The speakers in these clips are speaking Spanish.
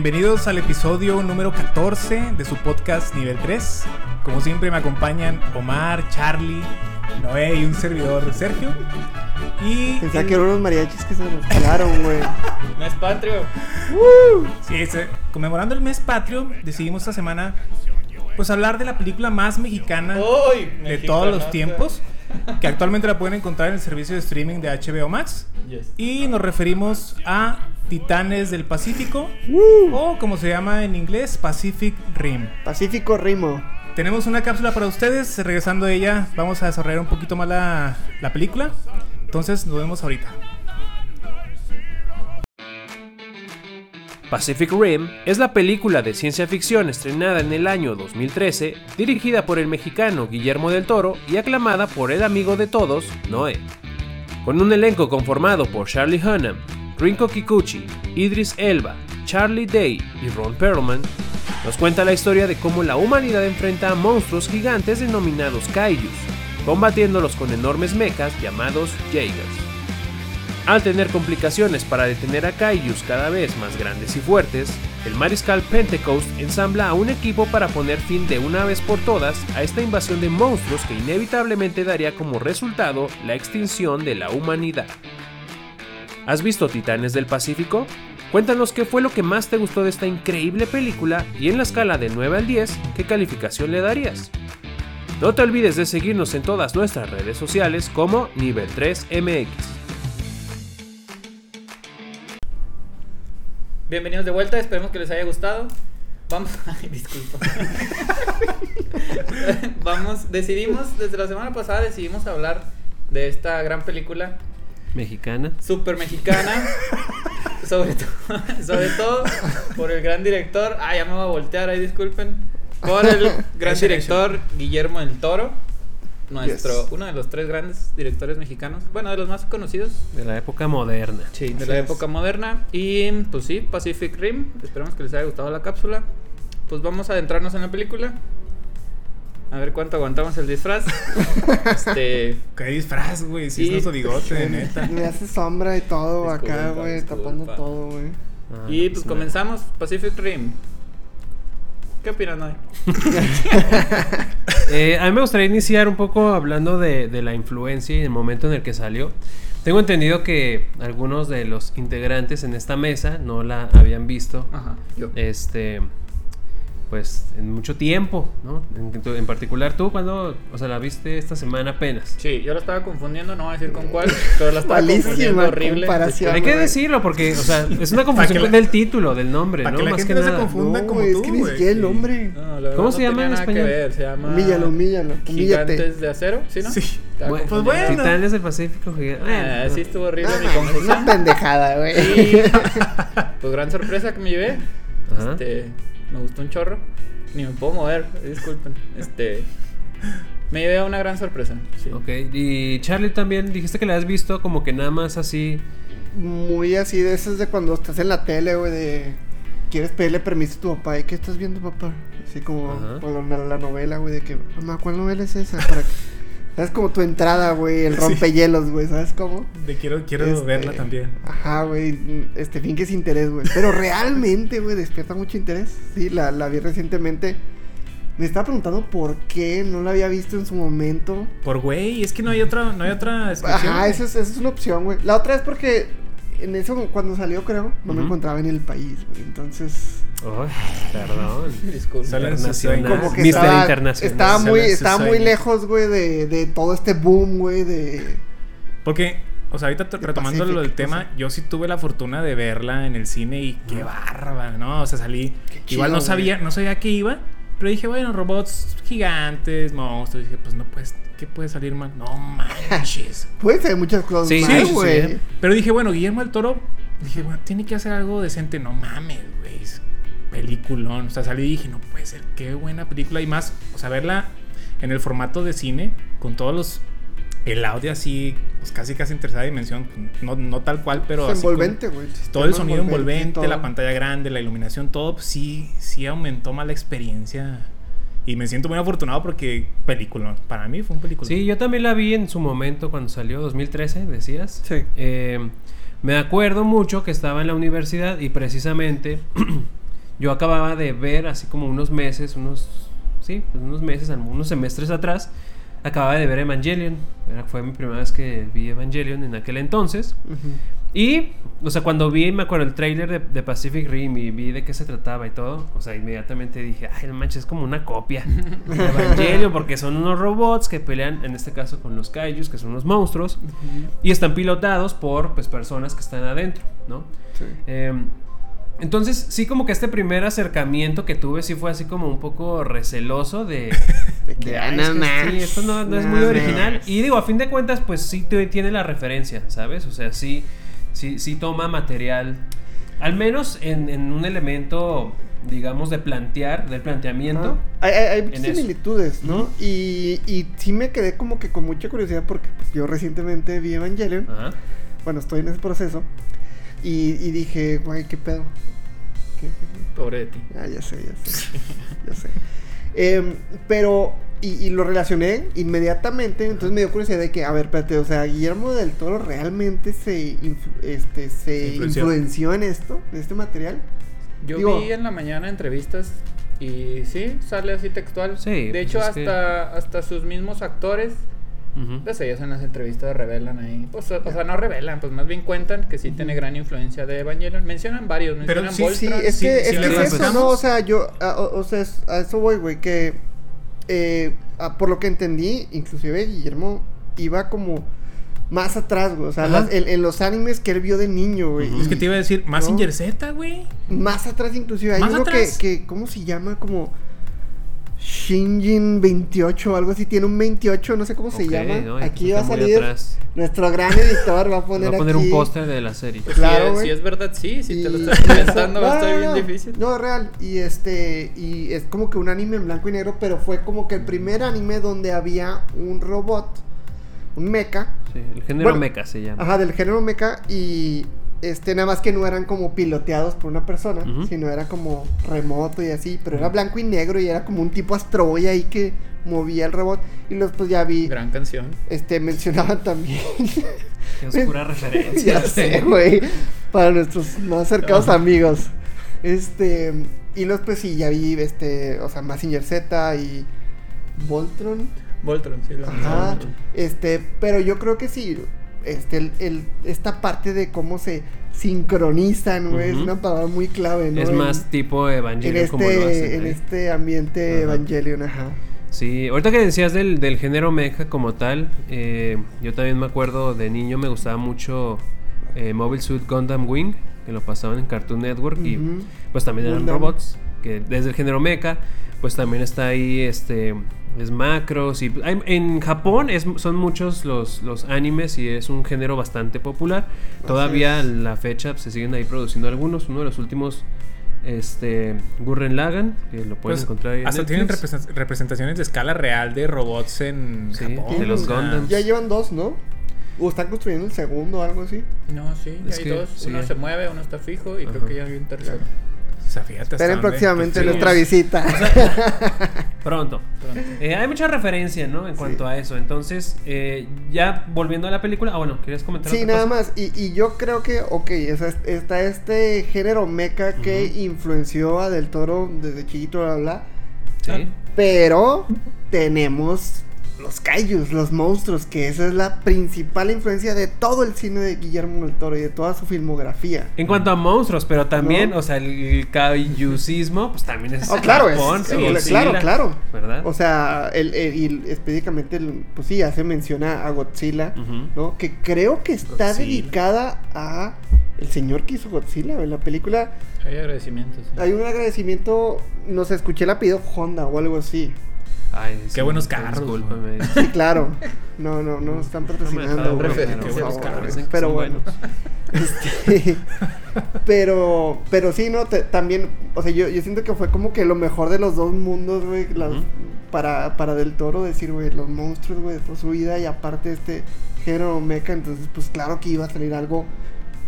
bienvenidos al episodio número 14 de su podcast Nivel 3. Como siempre me acompañan Omar, Charlie, Noé y un servidor Sergio. Y Pensaba el- que eran unos mariachis que se nos calaron, güey. Mes patrio. sí, se- conmemorando el mes patrio, decidimos esta semana pues hablar de la película más mexicana de todos los tiempos, que actualmente la pueden encontrar en el servicio de streaming de HBO Max. Yes. Y nos referimos a Titanes del Pacífico, o como se llama en inglés, Pacific Rim. Pacífico Rimo. Tenemos una cápsula para ustedes. Regresando a ella, vamos a desarrollar un poquito más la, la película. Entonces, nos vemos ahorita. Pacific Rim es la película de ciencia ficción estrenada en el año 2013, dirigida por el mexicano Guillermo del Toro y aclamada por el amigo de todos, Noé. Con un elenco conformado por Charlie Hunnam, Rinko Kikuchi, Idris Elba, Charlie Day y Ron Perlman, nos cuenta la historia de cómo la humanidad enfrenta a monstruos gigantes denominados kaijus, combatiéndolos con enormes mechas llamados Jaegers. Al tener complicaciones para detener a Kaijus cada vez más grandes y fuertes, el mariscal Pentecost ensambla a un equipo para poner fin de una vez por todas a esta invasión de monstruos que inevitablemente daría como resultado la extinción de la humanidad. ¿Has visto Titanes del Pacífico? Cuéntanos qué fue lo que más te gustó de esta increíble película y en la escala de 9 al 10, ¿qué calificación le darías? No te olvides de seguirnos en todas nuestras redes sociales como Nivel 3 MX. Bienvenidos de vuelta, esperemos que les haya gustado. Vamos, ay, disculpa. Vamos, decidimos, desde la semana pasada decidimos hablar de esta gran película Mexicana. super mexicana. sobre, todo, sobre todo por el gran director. Ah, ya me voy a voltear ahí, disculpen. Por el gran director Guillermo del Toro. Nuestro, Yes. uno de los tres grandes directores mexicanos. Bueno, de los más conocidos. De la época moderna. Sí, de la es. época moderna. Y pues sí, Pacific Rim. Esperamos que les haya gustado la cápsula. Pues vamos a adentrarnos en la película. A ver cuánto aguantamos el disfraz. este. Qué disfraz, güey. Si Sí. es nuestro bigote, neta. Me hace sombra y todo acá, güey, tapando todo, güey. Ah, y no pues pasa comenzamos. Pacific Rim. ¿Qué opinan hoy? Eh, a mí me gustaría iniciar un poco hablando de, de la influencia y el momento en el que salió. Tengo entendido que algunos de los integrantes en esta mesa no la habían visto. Ajá, yo. Este. Pues en mucho tiempo, ¿no? En, tu- en particular tú, cuando, o sea, la viste esta semana apenas. Sí, yo la estaba confundiendo, no voy a decir con cuál, pero la estaba Malísima confundiendo horrible. comparación. Hay que decirlo porque, o sea, es una que confusión la- del título, del nombre, para ¿no? que la Más gente que no se nada. confunda. No, como güey, tú, es que ni siquiera el Sí. nombre. No, la verdad ¿Cómo no se llama en nada que español? ver, Se llama. Humíllalo, humíllate. Gigantes de acero, ¿sí, no? Sí. Bueno, Pues bueno. Titanes del Pacífico. gigante. Ah, sí estuvo horrible No, mi confusión. una pendejada, güey. Y pues gran sorpresa que me llevé. Ajá. Este, me gustó un chorro. Ni me puedo mover, disculpen. Este, me llevé a una gran sorpresa. Sí. Ok, y Charlie también dijiste que la has visto como que nada más así. Muy así de esas de cuando estás en la tele, güey, de... Quieres pedirle permiso a tu papá. ¿Y qué estás viendo, papá? Así como con la, la novela, güey, de que... Mamá, ¿cuál novela es esa? Para que... ¿Sabes? Como tu entrada, güey, el rompehielos, güey, ¿sabes cómo? De quiero quiero Este, verla también. Ajá, güey, este, finges interés, güey. Pero realmente, güey, despierta mucho interés. Sí, la, la vi recientemente. Me estaba preguntando por qué no la había visto en su momento. Por güey, es que no hay otra, no hay otra. Ajá, esa es, esa es una opción, güey. La otra es porque en eso, cuando salió, creo, no me encontraba en el país, güey. Entonces, Ay, perdón. Internacional. Como que Mister estaba, Internacional. estaba muy, estaba muy lejos, güey, de, de todo este boom, güey, de... Porque, o sea, ahorita retomando lo del Pacific, tema, o sea. yo sí tuve la fortuna de verla en el cine y qué bárbara, ¿no? O sea, salí. Qué igual chido, no güey. sabía, no sabía a qué iba, pero dije, bueno, robots gigantes, monstruos. dije, pues no puedes, ¿qué puede salir mal? No manches. Puede ser muchas cosas Sí, mal, sí, sí, güey. sí. pero dije, bueno, Guillermo del Toro, dije, bueno, tiene que hacer algo decente. No mames, güey. Peliculón. O sea, salí y dije, no puede ser, qué buena película. Y más, o sea, verla en el formato de cine, con todos los. El audio así, pues casi casi en tercera dimensión. No, no tal cual, pero. Es así envolvente, güey. todo el sonido envolvente, la pantalla grande, la iluminación, todo, pues, sí, sí aumentó más la experiencia. Y me siento muy afortunado porque película. Para mí fue un película. Sí, yo también la vi en su momento cuando salió, 2013, decías. Sí. Eh, me acuerdo mucho que estaba en la universidad y precisamente yo acababa de ver así como unos meses, unos, sí, pues unos meses, unos semestres atrás, acababa de ver Evangelion. Fue mi primera vez que vi Evangelion en aquel entonces. Ujú. Y, o sea, cuando vi, me acuerdo, el trailer de, de Pacific Rim y vi de qué se trataba y todo, o sea, inmediatamente dije, ay, no manches, es como una copia de Evangelion, porque son unos robots que pelean, en este caso, con los kaijus, que son unos monstruos, y están pilotados por, pues, personas que están adentro, ¿no? Sí. Eh, entonces, sí, como que este primer acercamiento que tuve, sí fue así como un poco receloso de... De que, de, ah, "Ay, no es que más, sí, esto no, no es muy original. más". Y digo, a fin de cuentas, pues sí tiene la referencia, ¿sabes? O sea, sí, sí, sí toma material, al menos en, en un elemento, digamos, de plantear, del planteamiento. Hay, hay- muchas en eso. similitudes, ¿no? Ujú. y, y sí me quedé como que con mucha curiosidad porque pues, yo recientemente vi Evangelion. Ajá. Bueno, estoy en ese proceso. Y, y dije, güey, ¿qué pedo? ¿Qué- qué- qué? Pobre de ti. Ah, ya sé, ya sé. ya sé. Em, pero, y, y lo relacioné inmediatamente, entonces me dio curiosidad de que, a ver, espérate, o sea, Guillermo del Toro realmente se, influ- este, se Influenció. influenció en esto, en este material. Yo Digo- vi en la mañana entrevistas y sí, sale así textual. Sí, de pues hecho, es que- hasta, hasta sus mismos actores, Ujú. pues ellos en las entrevistas revelan ahí. Pues, o, o sea, no revelan, pues más bien cuentan que sí tiene gran influencia de Evangelion. Mencionan varios, Pero mencionan sí, Sí, Voltron. es sí, que, sí es, que es eso. ¿no? O sea, yo, a, o, o sea, es- a eso voy, güey, que eh, a- por lo que entendí, inclusive Guillermo iba como más atrás, güey, o sea, las- en, en los animes que él vio de niño, güey. Es que te iba a decir, Massinger No. Z, güey. Más atrás inclusive, hay ¿Más uno que, atrás? que, ¿cómo se llama? Como Shinjin 28 o algo así, tiene un 28, no sé cómo se llama. no, aquí va a salir atrás. nuestro gran editor, va a Va poner, a poner aquí- un póster de la serie. Pues Claro, si, es, güey. si es verdad, sí. Si te lo estás inventando, va a No, estar bien difícil. No, real. Y este. Y es como que un anime en blanco y negro. Pero fue como que el primer anime donde había un robot. Un mecha. Sí, el género Bueno, mecha se llama. Ajá, del género mecha. Y. Este, nada más que no eran como piloteados por una persona. Sino era como remoto y así. Pero era blanco y negro. Y era como un tipo astroboy ahí que movía el robot. Y los pues ya vi. Gran canción. Este, mencionaban también. Qué oscura referencia. ya sé, güey. Para nuestros más cercanos amigos. Este. Y los pues sí, ya vi, este. O sea, Massinger Z y. Voltron. Voltron, sí. Lo Ajá. Este. Pero yo creo que sí. Este, el, el- esta parte de cómo se sincronizan, güey. Es una palabra muy clave, ¿no? Es En- más tipo En Evangelion como lo este, hacen. en ahí. este ambiente Ajá. Evangelion, ajá. Sí, ahorita que decías del, del género mecha como tal, eh, yo también me acuerdo de niño me gustaba mucho eh, Mobile Suit Gundam Wing, que lo pasaban en Cartoon Network y pues también eran Gundam. robots, que desde el género mecha, pues también está ahí este es macros y hay- en Japón es, son muchos los, los animes y es un género bastante popular. Todavía a es. la fecha se siguen ahí produciendo algunos, uno de los últimos este Gurren Lagann, que lo pueden Pues, encontrar ahí en hasta tienen Netflix. representaciones de escala real de robots en Sí, Japón. de los Gundams. Ya llevan dos, ¿no? O están construyendo el segundo o algo así. No, sí, Es hay que, dos. sí, uno se mueve, uno está fijo y Ajá. creo que ya hay un tercero. O sea, fíjate Esperen próximamente nuestra visita. Pronto. Pronto. Eh, hay mucha referencia, ¿no? En cuanto a eso. Entonces, eh, ya volviendo a la película. Ah, bueno, ¿querías comentar Sí, otra nada cosa? más. Y, y yo creo que, ok, está este género mecha que influenció a Del Toro desde chiquito, bla, bla. Sí. Pero tenemos los kaijus, los monstruos, que esa es la principal influencia de todo el cine de Guillermo del Toro y de toda su filmografía. En cuanto a monstruos, pero también, ¿No? o sea, el kaijusismo, pues también es. Oh, claro, es- Japón, sí, Godzilla, claro, claro. ¿Verdad? O sea, el, específicamente, el- pues sí, hace menciona a Godzilla. ¿no? Que creo que está Godzilla. dedicada a el señor que hizo Godzilla. En la película Hay agradecimientos. sí. hay un agradecimiento, no sé, escuché el apellido Honda o algo así. Ay, Qué buenos carros, Discúlpame. Sí, claro. No, no, no están patrocinando. No carros, dicen que Pero son bueno. buenos. Este, pero, pero sí, ¿no? Te- también, o sea, yo, yo siento que fue como que lo mejor de los dos mundos, güey, para, para Del Toro decir, güey, los monstruos, güey, toda su vida y aparte este género mecha, entonces pues claro que iba a salir algo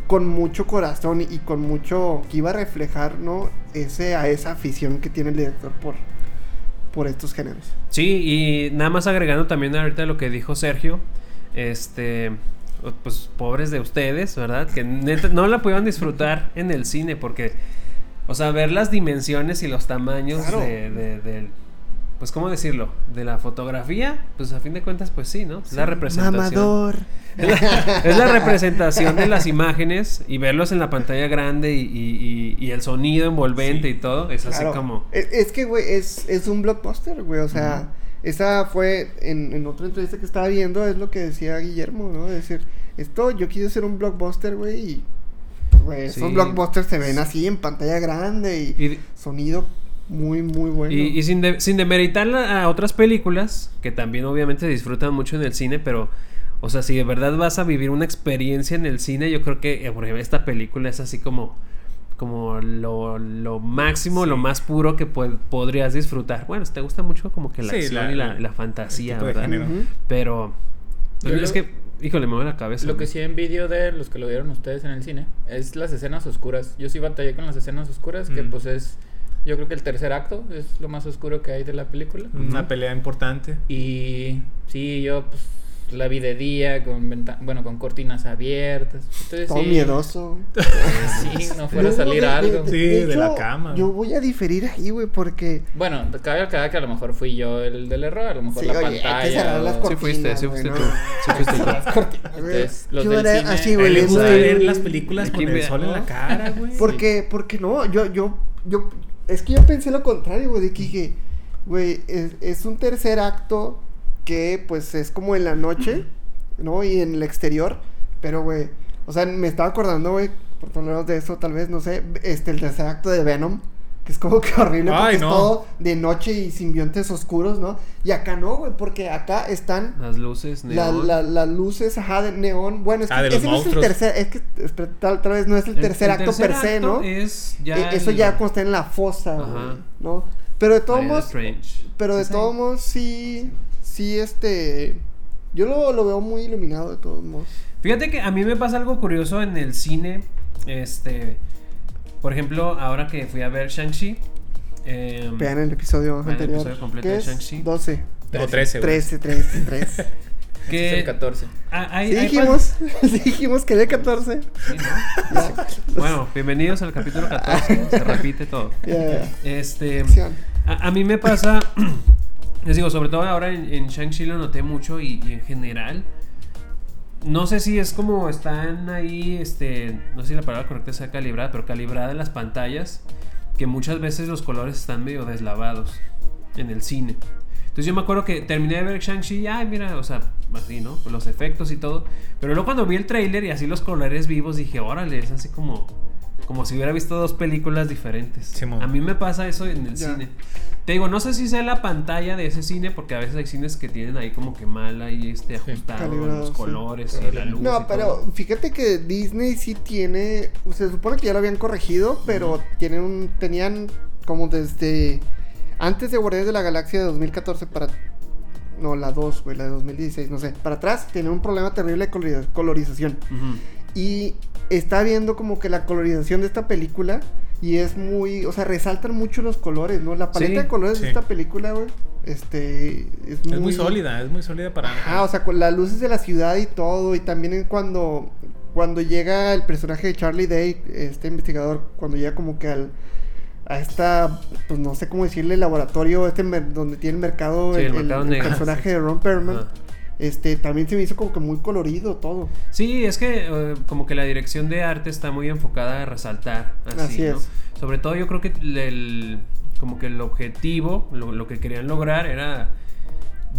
con mucho corazón y con mucho, que iba a reflejar, ¿no? Ese, a esa afición que tiene el director por, por estos géneros. Sí, y nada más agregando también ahorita lo que dijo Sergio, este, pues pobres de ustedes, ¿verdad? Que neta no la pudieron disfrutar en el cine porque O sea, ver las dimensiones y los tamaños Claro. de, de- del- Pues, ¿cómo decirlo? De la fotografía, pues a fin de cuentas, pues sí, ¿no? Es la representación. Mamador. Es la, es la representación de las imágenes y verlos en la pantalla grande y, y- y- y el sonido envolvente Sí. y todo. Es así Claro. como. Es, es que, güey, es, es un blockbuster, güey. O sea, esa fue en, en otra entrevista que estaba viendo, es lo que decía Guillermo, ¿no? Es decir, esto yo quise hacer un blockbuster, güey, y. Sí. esos blockbusters se ven así en pantalla grande y, Y, sonido muy, muy bueno. y- y sin, de- sin demeritar a otras películas, que también obviamente se disfrutan mucho en el cine, pero, o sea, si de verdad vas a vivir una experiencia en el cine, yo creo que, eh, por ejemplo, esta película es así como, como lo, lo máximo, Sí. lo más puro que pod- podrías disfrutar. Bueno, si te gusta mucho como que la Sí, acción la- y la, la- fantasía, ¿verdad? género. Ujú. Pero, pues, Yo es lo- que, híjole, me mueve la cabeza. Lo que sí envidio de los que lo vieron ustedes en el cine es las escenas oscuras. Yo sí batallé con las escenas oscuras, que Mm. pues es, yo creo que el tercer acto es lo más oscuro que hay de la película. Una pelea importante. Y sí, yo pues la vi de día, con venta- bueno, con cortinas abiertas. Entonces, Todo sí, miedoso. Sí, no fuera a salir de- de- algo. Sí, de la cama. Yo voy a diferir ahí, güey, porque. Bueno, cabe aclarar que a lo mejor fui yo el del error, a lo mejor Sí, la oye, hay que pantalla. cerrar las o- Sí fuiste, sí cortinas, fuiste tú. Sí fuiste tú. Las cortinas. Entonces, los Yo del era cine- así, güey. le gusta ver las películas con el sol en la cara, güey. Porque, porque no, yo, yo, yo, es que yo pensé lo contrario, güey, de que dije, güey, es, es un tercer acto que, pues, es como en la noche, ¿no? Y en el exterior, pero, güey, o sea, me estaba acordando, güey, por hablar de eso, tal vez, no sé, este, el tercer acto de Venom, que es como que horrible, porque es todo de noche y simbiontes oscuros, ¿no? Y acá no, güey, porque acá están Las luces, neón. la- las luces, ajá, de neón. Bueno, es que Ah, los ese no es el tercer, es que tal, tal vez no es el, tercer acto tercer per se, ¿no? Es ya E- eso el- ya cuando está en la fosa, güey, ¿no? Pero de todos modos, pero de todos modos sí, sí, este, yo lo, lo veo muy iluminado de todos modos. Fíjate que a mí me pasa algo curioso en el cine. Este. Por ejemplo, ahora que fui a ver Shang-Chi. em, Vean el episodio Vean el anterior. episodio completo ¿Qué de? Shang-Chi. 12, No, 13, güey. 13, 13, 13. Este es que el 14. ah, hay- Sí hay dijimos, sí dijimos que de 14. pan- sí, ¿no? Bueno, bienvenidos al capítulo 14. se repite todo. Ya, ya, ya. Este. A, a mí me pasa, les digo, sobre todo ahora en, en Shang-Chi lo noté mucho y, en general, no sé si es como están ahí, este, no sé si la palabra correcta sea calibrada, pero calibrada en las pantallas, que muchas veces los colores están medio deslavados en el cine. Entonces yo me acuerdo que terminé de ver Shang-Chi ay, mira, o sea, así, ¿no? Los efectos y todo. Pero luego cuando vi el tráiler y así los colores vivos, dije, órale, es así como, como si hubiera visto dos películas diferentes. A mí me pasa eso en el Ya. cine. Te digo, no sé si sea la pantalla de ese cine, porque a veces hay cines que tienen ahí como que mal ahí este ajustado Calibrado, los sí. colores y la luz. y No, todo. pero fíjate que Disney sí tiene, se supone que ya lo habían corregido, pero tienen un, tenían como desde antes de Guardianes de la Galaxia de 2014 para no, la 2, güey, la de 2016, no sé, para atrás tenían un problema terrible de colori- colorización. Ujú. Y está viendo como que la colorización de esta película y es muy, o sea, resaltan mucho los colores, ¿no? La paleta Sí, de colores sí. de esta película, güey, este es muy, Es muy sólida, es muy sólida para. Ajá, o sea, con las luces de la ciudad y todo, y también cuando cuando llega el personaje de Charlie Day, este investigador, cuando llega como que al a esta, pues no sé cómo decirle, laboratorio, este donde tiene el mercado, Sí, el el, mercado el negro. personaje de Ron Perlman, Ajá. Este, también se me hizo como que muy colorido todo. Sí, es que eh, como que la dirección de arte está muy enfocada a resaltar. Así, Así ¿no? es. Sobre todo yo creo que el, como que el objetivo, lo, lo que querían lograr era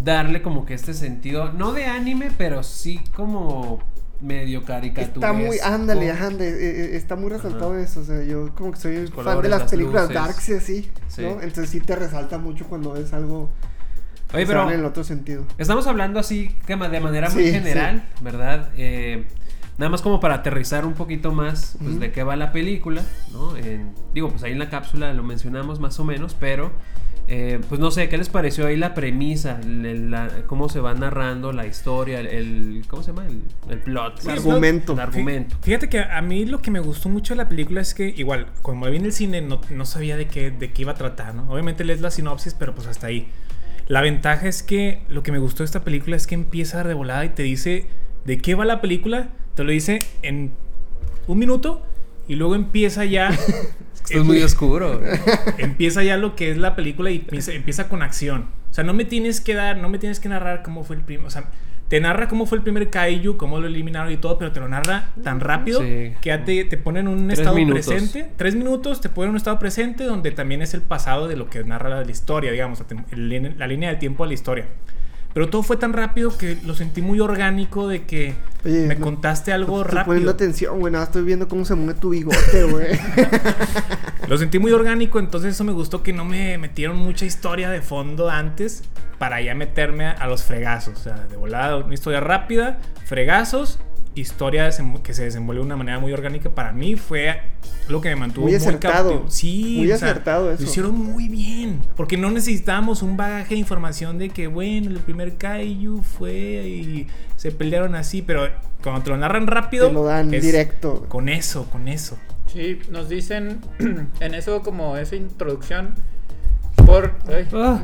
darle como que este sentido, no de anime, pero sí como medio caricatura. Está muy, ándale, ándale, eh, eh, está muy resaltado Ajá. eso, o sea, yo como que soy Los fan de las las películas darks y así, Sí. ¿no? Entonces sí te resalta mucho cuando ves algo Oye, pero en el otro sentido. Estamos hablando así de manera muy Sí, general, ¿verdad? Eh, nada más como para aterrizar un poquito más pues, de qué va la película, ¿no? En- digo, pues ahí en la cápsula lo mencionamos más o menos, pero eh, pues no sé, ¿qué les pareció ahí la premisa? El- la- cómo se va narrando la historia, el, el- ¿cómo se llama? El, el plot. El argumento. El argumento. Fíjate que a mí lo que me gustó mucho de la película es que, igual, cuando vi en el cine no, no sabía de qué, de qué iba a tratar, ¿no? Obviamente lees la sinopsis, pero pues hasta ahí. La ventaja es que lo que me gustó de esta película es que empieza de volada y te dice de qué va la película, te lo dice en un minuto y luego empieza ya Esto es muy oscuro. empieza ya lo que es la película y empieza, empieza con acción. O sea, no me tienes que dar, no me tienes que narrar cómo fue el primer, o sea, te narra cómo fue el primer kaiju, cómo lo eliminaron y todo, pero te lo narra tan rápido Sí. que ya te, te pone en un Tres estado minutos. presente. Tres minutos te pone en un estado presente donde también es el pasado de lo que narra la, la historia, digamos, el- la línea del tiempo de la historia. Pero todo fue tan rápido que lo sentí muy orgánico de que Oye, me no- contaste algo Estoy poniendo rápido. atención, güey. Nada, estoy viendo cómo se mueve tu bigote, güey. Lo sentí muy orgánico, entonces eso me gustó que no me metieron mucha historia de fondo antes para ya meterme a, a los fregazos. O sea, de volada, una historia rápida, fregazos, historia que se desenvuelve de una manera muy orgánica. Para mí fue lo que me mantuvo Muy muy, acertado. Sí, Muy o sea, acertado eso. Lo hicieron muy bien, porque no necesitábamos un bagaje de información de que, bueno, el primer Kaiju fue y se pelearon así, pero cuando te lo narran rápido, Te lo dan es directo. Con eso, con eso. Sí, nos dicen en eso como esa introducción por ay, Ah,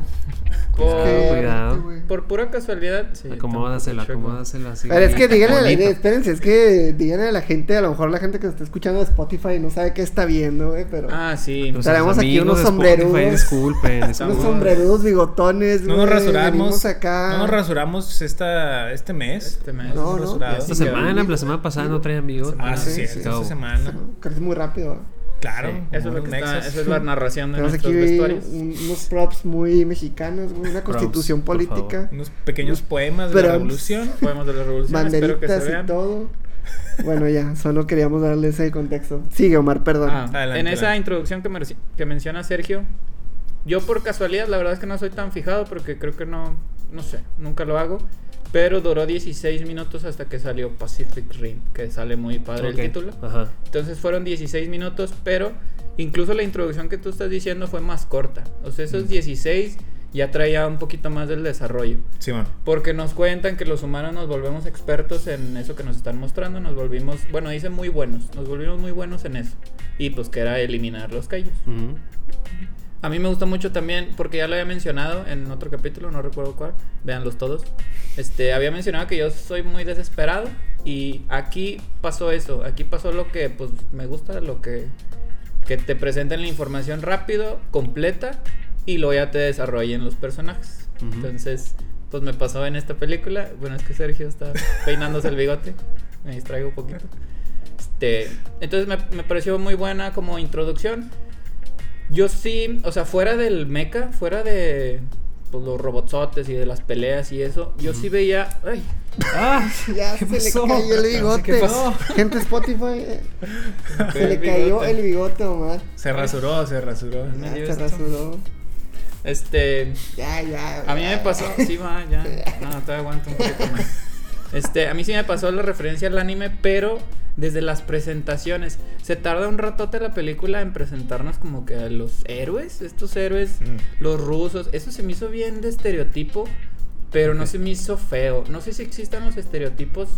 por, Que- cuidado. por pura casualidad. Sí, acomódasela, acomódasela así. Pero es que díganle, a la- Bonito. espérense, es que díganle a la gente, a lo mejor la gente que está escuchando de Spotify no sabe qué está viendo, güey, pero Ah, sí. Aquí unos sombrerudos. Disculpen, unos sombrerudos, bigotones, No nos rasuramos. acá. No nos rasuramos esta, este mes. Este mes. No, No. Esta semana, la semana pasada no traían amigos. Ah, sí, sí, sí, sí. esta semana. Crece muy rápido. Claro. Sí, eso es lo unos que está, esa es la narración de Tenemos nuestros aquí vestuarios. un- unos props muy mexicanos, una Props, constitución política, Unos pequeños poemas de la revolución. Poemas de la revolución, espero que se banderitas y vean. todo. Bueno, ya, solo queríamos darle ese contexto. Sigue, Omar, perdón. Ah, Adelante, en esa adelante. introducción que, mer- que menciona Sergio, yo por casualidad, la verdad es que no soy tan fijado porque creo que no, no sé, nunca lo hago. Pero duró 16 minutos hasta que salió Pacific Rim, que sale muy padre el título. Ajá. Entonces fueron 16 minutos, pero incluso la introducción que tú estás diciendo fue más corta. O sea, esos 16 ya traía un poquito más del desarrollo. Simón. Porque nos cuentan que los humanos nos volvemos expertos en eso que nos están mostrando. Nos volvimos, bueno, dicen muy buenos. Nos volvimos muy buenos en eso. Y pues que era eliminar los callos. A mí me gusta mucho también, porque ya lo había mencionado en otro capítulo, no recuerdo cuál, véanlos todos. Este, había mencionado que yo soy muy desesperado y aquí pasó eso, aquí pasó lo que pues me gusta, lo que, que te presenten la información rápido, completa y luego ya te desarrollen los personajes. Entonces, pues me pasó en esta película, bueno, es que Sergio está peinándose el bigote, me distraigo un poquito. Este, entonces me, me pareció muy buena como introducción. Yo sí, o sea, fuera del mecha, fuera de pues, los robotsotes y de las peleas y eso, yo sí veía. Ay, Ah, Ya ¿qué se pasó? le cayó el bigote. ¿Qué pasó? Gente Spotify, eh, se le cayó el bigote, Omar. Se rasuró, se rasuró. Ya dio se esto. rasuró. este. Ya, ya. A mí me ya. pasó. Sí, va, ya. No, todavía aguanto un poquito más. Este, a mí sí me pasó la referencia al anime, pero desde las presentaciones. Se tarda un ratote la película en presentarnos como que a los héroes, estos héroes, Mm. los rusos. Eso se me hizo bien de estereotipo, pero no se me hizo feo. No sé si existan los estereotipos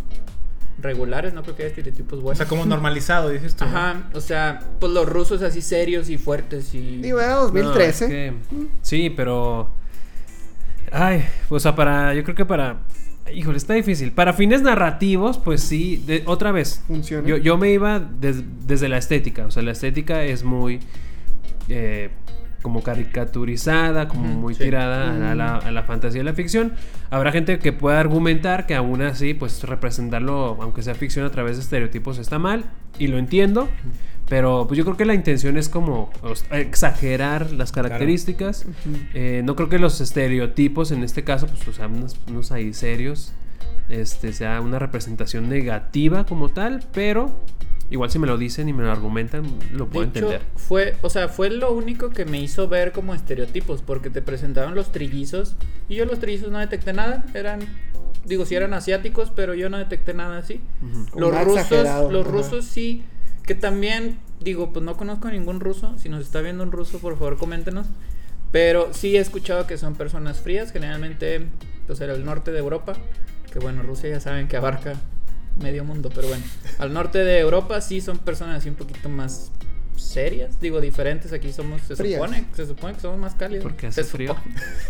regulares, no creo que haya estereotipos O buenos. sea, como normalizado, dices tú. ¿no? Ajá, o sea, pues los rusos así serios y fuertes y... Digo, era No, 2013. es que- sí, pero. Ay, o sea, para. Yo creo que para. Híjole, está difícil. Para fines narrativos, pues sí. de- otra vez. Funciona. Yo, yo me iba des- desde la estética. O sea, la estética es muy. eh, como caricaturizada, como muy sí. tirada a, la, a la fantasía y la ficción. Habrá gente que pueda argumentar que aún así, pues representarlo, aunque sea ficción a través de estereotipos, está mal. Y lo entiendo. Pero pues yo creo que la intención es como exagerar las características. Eh, no creo que los estereotipos en este caso, pues, o sea, unos, unos ahí serios, este, sea una representación negativa como tal, pero igual si me lo dicen y me lo argumentan, lo De puedo hecho, entender. fue, o sea, fue lo único que me hizo ver como estereotipos, porque te presentaron los trillizos y yo los trillizos no detecté nada, eran, digo, sí eran asiáticos, pero yo no detecté nada así. Los rusos, los rusos sí, que también, digo, pues no conozco a ningún ruso, si nos está viendo un ruso, por favor, coméntenos. Pero sí he escuchado que son personas frías, generalmente, pues era el norte de Europa, que bueno, Rusia ya saben que abarca medio mundo, pero bueno, al norte de Europa sí son personas así un poquito más serias, digo, diferentes, aquí somos, se Frías. supone, se supone que somos más cálidos. Porque hace Se frío.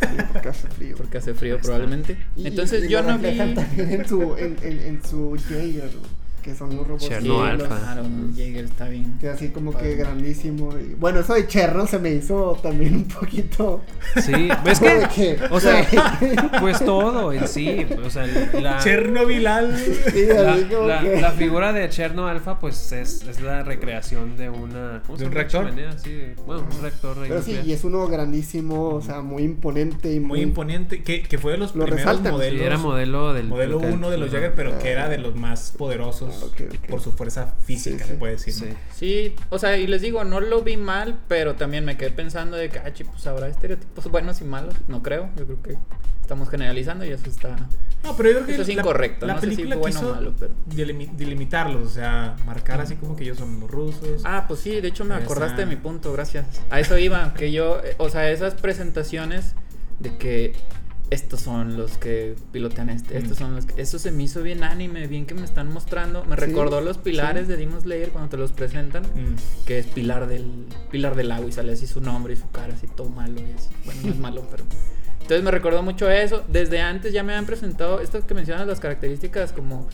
Sí, porque hace frío. Porque hace frío probablemente. Y- Entonces y yo no vi... también en su, en, en, en su Jaeger. Que son los robots. Cherno que- Alpha. Claro, Jaeger está bien. Que así como que grandísimo. y- bueno, eso de Cherno se me hizo también un poquito. Sí, ves que, que- o sea, pues todo en sí, o sea, la, Chernobyl al- Sí, la, así como la- que- la figura de Cherno Alpha, pues es, es la recreación de una. ¿cómo ¿De se un reactor? Sí, bueno, un reactor Pero sí, y es uno grandísimo, o sea, muy imponente y muy, Muy imponente. Que, que fue de los Lo primeros resaltan. modelos. Sí, era modelo del. modelo del- 1 de los ajá. Jagger, pero que era de los más poderosos Ah, por su fuerza física, Sí, se puede decir. Sí. ¿no? Sí, o sea, y les digo, no lo vi mal, pero también me quedé pensando de que, ah, pues habrá estereotipos buenos y malos. No creo, yo creo que estamos generalizando y eso está. No, pero yo creo que Eso es la- incorrecto, La no sé si película bueno o quiso malo, pero- delimi- delimitarlos, o sea, marcar así como que ellos son los rusos. Ah, pues sí, de hecho me Esa- acordaste de mi punto, gracias. A eso iba, que yo, eh, o sea, esas presentaciones de que estos son los que pilotean este, estos Mm. son los que... Eso se me hizo bien anime, bien que me están mostrando. Me Sí, recordó los pilares sí. de Demon Slayer cuando te los presentan. Mm. Que es pilar del, pilar del agua y sale así su nombre y su cara así todo malo y así. Bueno, no es malo, pero... Entonces me recordó mucho eso. Desde antes ya me han presentado estas que mencionas las características como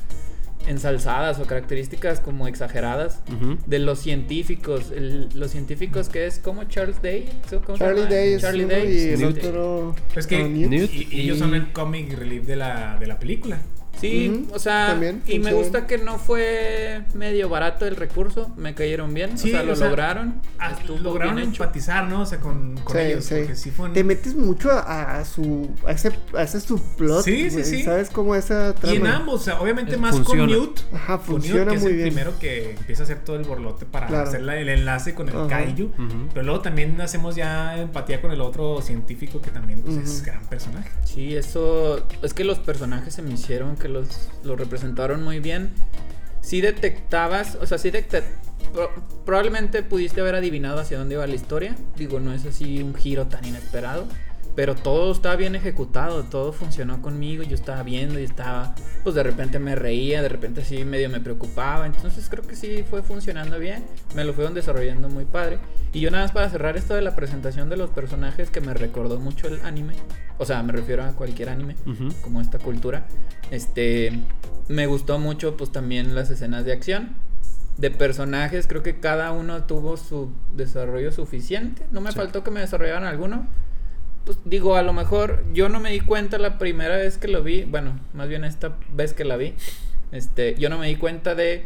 ensalzadas o características como exageradas Ujú. de los científicos. el- los científicos que es como Charles Day. ¿cómo se Charlie llama? Day es Charlie Day. y el otro... Es que y- y ellos son el comic relief de la, de la película. Sí, o sea, también y me funciona. gusta que no fue medio barato el recurso, me cayeron bien, Sí, o sea, lo o sea, lograron, lograron empatizar, ¿no? O sea, con, con Sí, ellos. sí. Porque sí fue un- Te metes mucho a, a su... A ese, a ese subplot, Sí, sí, sí. ¿Sabes cómo esa trama? Y en ambos, o sea, obviamente Es- más funciona. con Newt. Ajá, con Newt, funciona que es muy el bien. primero que empieza a hacer todo el borlote para Claro. hacer la- el enlace con el Ajá. Kaiju. Ujú. Pero luego también hacemos ya empatía con el otro científico que también pues, es Ujú. gran personaje. Sí, eso es que los personajes se me hicieron que los, los representaron muy bien. Sí detectabas, o sea, sí detect- pro- probablemente pudiste haber adivinado hacia dónde iba la historia. Digo, no es así un giro tan inesperado. Pero todo estaba bien ejecutado, todo funcionó conmigo, yo estaba viendo y estaba, pues de repente me reía, de repente sí medio me preocupaba, entonces creo que sí fue funcionando bien, me lo fueron desarrollando muy padre. Y yo nada más para cerrar esto de la presentación de los personajes que me recordó mucho el anime, o sea, me refiero a cualquier anime, como esta cultura, este, me gustó mucho pues también las escenas de acción. De personajes, creo que cada uno tuvo su desarrollo suficiente. No me Sí. faltó que me desarrollaran alguno. Pues digo, a lo mejor yo no me di cuenta la primera vez que lo vi. Bueno, más bien esta vez que la vi. Este, yo no me di cuenta de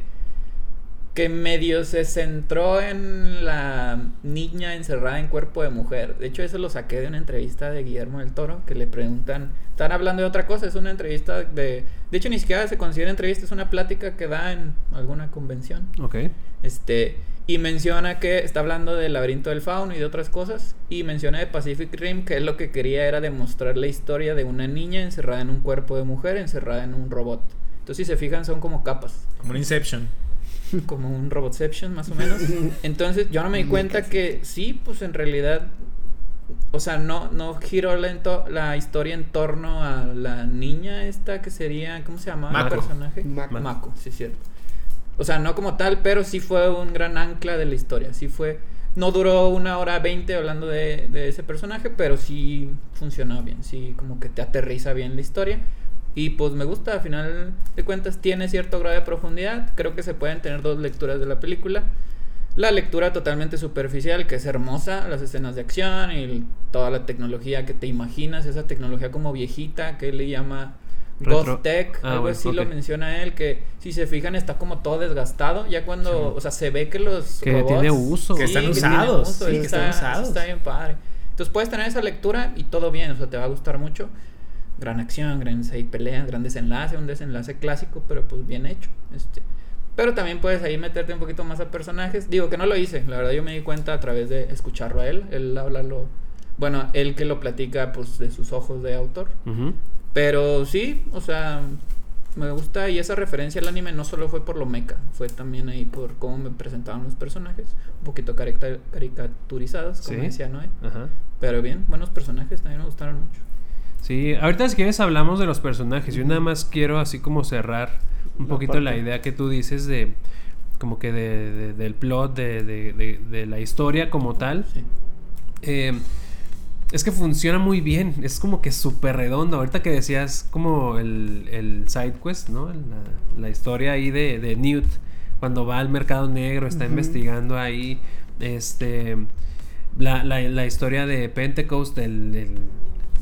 que medio se centró en la niña encerrada en cuerpo de mujer. De hecho, eso lo saqué de una entrevista de Guillermo del Toro, que le preguntan, están hablando de otra cosa, es una entrevista de... De hecho, ni siquiera se considera entrevista, es una plática que da en alguna convención. Ok. Este, y menciona que está hablando del laberinto del fauno y de otras cosas. Y menciona de Pacific Rim que él lo que quería era demostrar la historia de una niña encerrada en un cuerpo de mujer, encerrada en un robot. Entonces, si se fijan, son como capas Como un Inception. como un Robotception más o menos. Entonces yo no me di cuenta que sí, pues en realidad, o sea, no, no giró la, la historia en torno a la niña esta que sería, ¿cómo se llamaba el personaje? Mako. Mako, sí es cierto. O sea, no como tal, pero sí fue un gran ancla de la historia. Sí fue, no duró una hora veinte hablando de, de ese personaje, pero sí funcionó bien. Sí, como que te aterriza bien la historia. Y pues me gusta, al final de cuentas tiene cierto grado de profundidad. Creo que se pueden tener dos lecturas de la película. La lectura totalmente superficial, que es hermosa, las escenas de acción y toda la tecnología que te imaginas, esa tecnología como viejita que le llama Retro- Ghost Tech, Ah, algo bueno, así lo ok. menciona él, que si se fijan está como todo desgastado, ya cuando, Sí. o sea, se ve que los Que tiene uso. Que están tiene usados, uso, sí, que está, están usados. está bien padre. Entonces puedes tener esa lectura y todo bien, o sea, te va a gustar mucho. Gran acción, grandes ahí peleas, gran desenlace, un desenlace clásico, pero pues bien hecho. Este. Pero también puedes ahí meterte un poquito más a personajes. Digo que no lo hice, la verdad yo me di cuenta a través de escucharlo a él. Él habla lo... Bueno, él que lo platica pues de sus ojos de autor. Ujú. Pero sí, o sea, me gusta y esa referencia al anime no solo fue por lo meca, fue también ahí por cómo me presentaban los personajes, un poquito carica- caricaturizados, como Sí. decía Noé. Ajá. Pero bien, buenos personajes, también me gustaron mucho. Sí, ahorita si quieres hablamos de los personajes. Yo nada más quiero así como cerrar un La poquito la idea que tú dices de como que de, de- del plot, de, de- de- de la historia como tal. Sí. Eh, es que funciona muy bien. Es como que súper redondo. Ahorita que decías como el, el side quest, ¿no? La, la historia ahí de, de Newt. Cuando va al mercado negro, está investigando ahí. Este. La, la, la historia de Pentecost, el, el,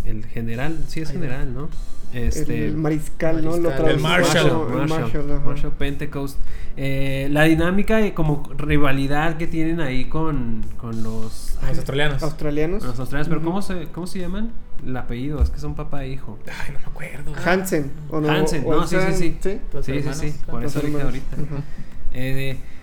el general. Sí, es general, ¿no? Este. el mariscal, ¿no? Lo. El Marshall. Marshall, Marshall, Pentecost. Eh, la dinámica y como rivalidad que tienen ahí con, con los, Los australianos. Australianos. los australianos. Pero. ¿cómo se, ¿cómo se llaman? El apellido, es que son papá e hijo. Ay, no me acuerdo. Hansen, ¿o no? Hansen, O no, sí, sí, sí. Sí, sí, sí, por eso dije ahorita. Eh, de-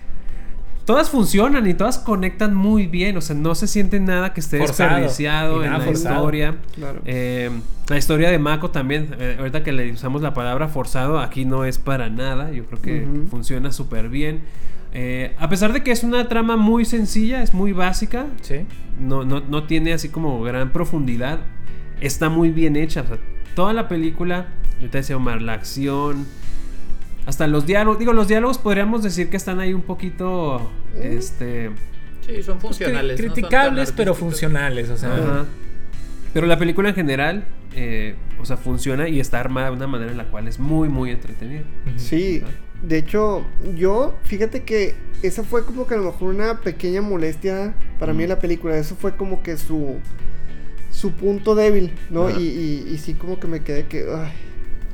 todas funcionan y todas conectan muy bien, o sea, no se siente nada que esté Forzado, desperdiciado en la forzado. historia. Claro. Eh, la historia de Mako también, eh, ahorita que le usamos la palabra forzado, aquí no es para nada, yo creo que funciona súper bien. Eh, a pesar de que es una trama muy sencilla, es muy básica, Sí. no, no, no tiene así como gran profundidad, está muy bien hecha. o sea, toda la película, ahorita decía Omar, la acción, hasta los diálogos, digo, los diálogos podríamos decir que están ahí un poquito, este... Sí, son Pues funcionales. no son tan criticables, pero funcionales. O sea, Ajá. Pero la película en general, eh, o sea, funciona y está armada de una manera en la cual es muy, muy entretenida. Sí, de hecho, yo, fíjate que esa fue como que a lo mejor una pequeña molestia para mí en la película. Eso fue como que su, su punto débil, ¿no? Y, y, y sí como que me quedé que... ay,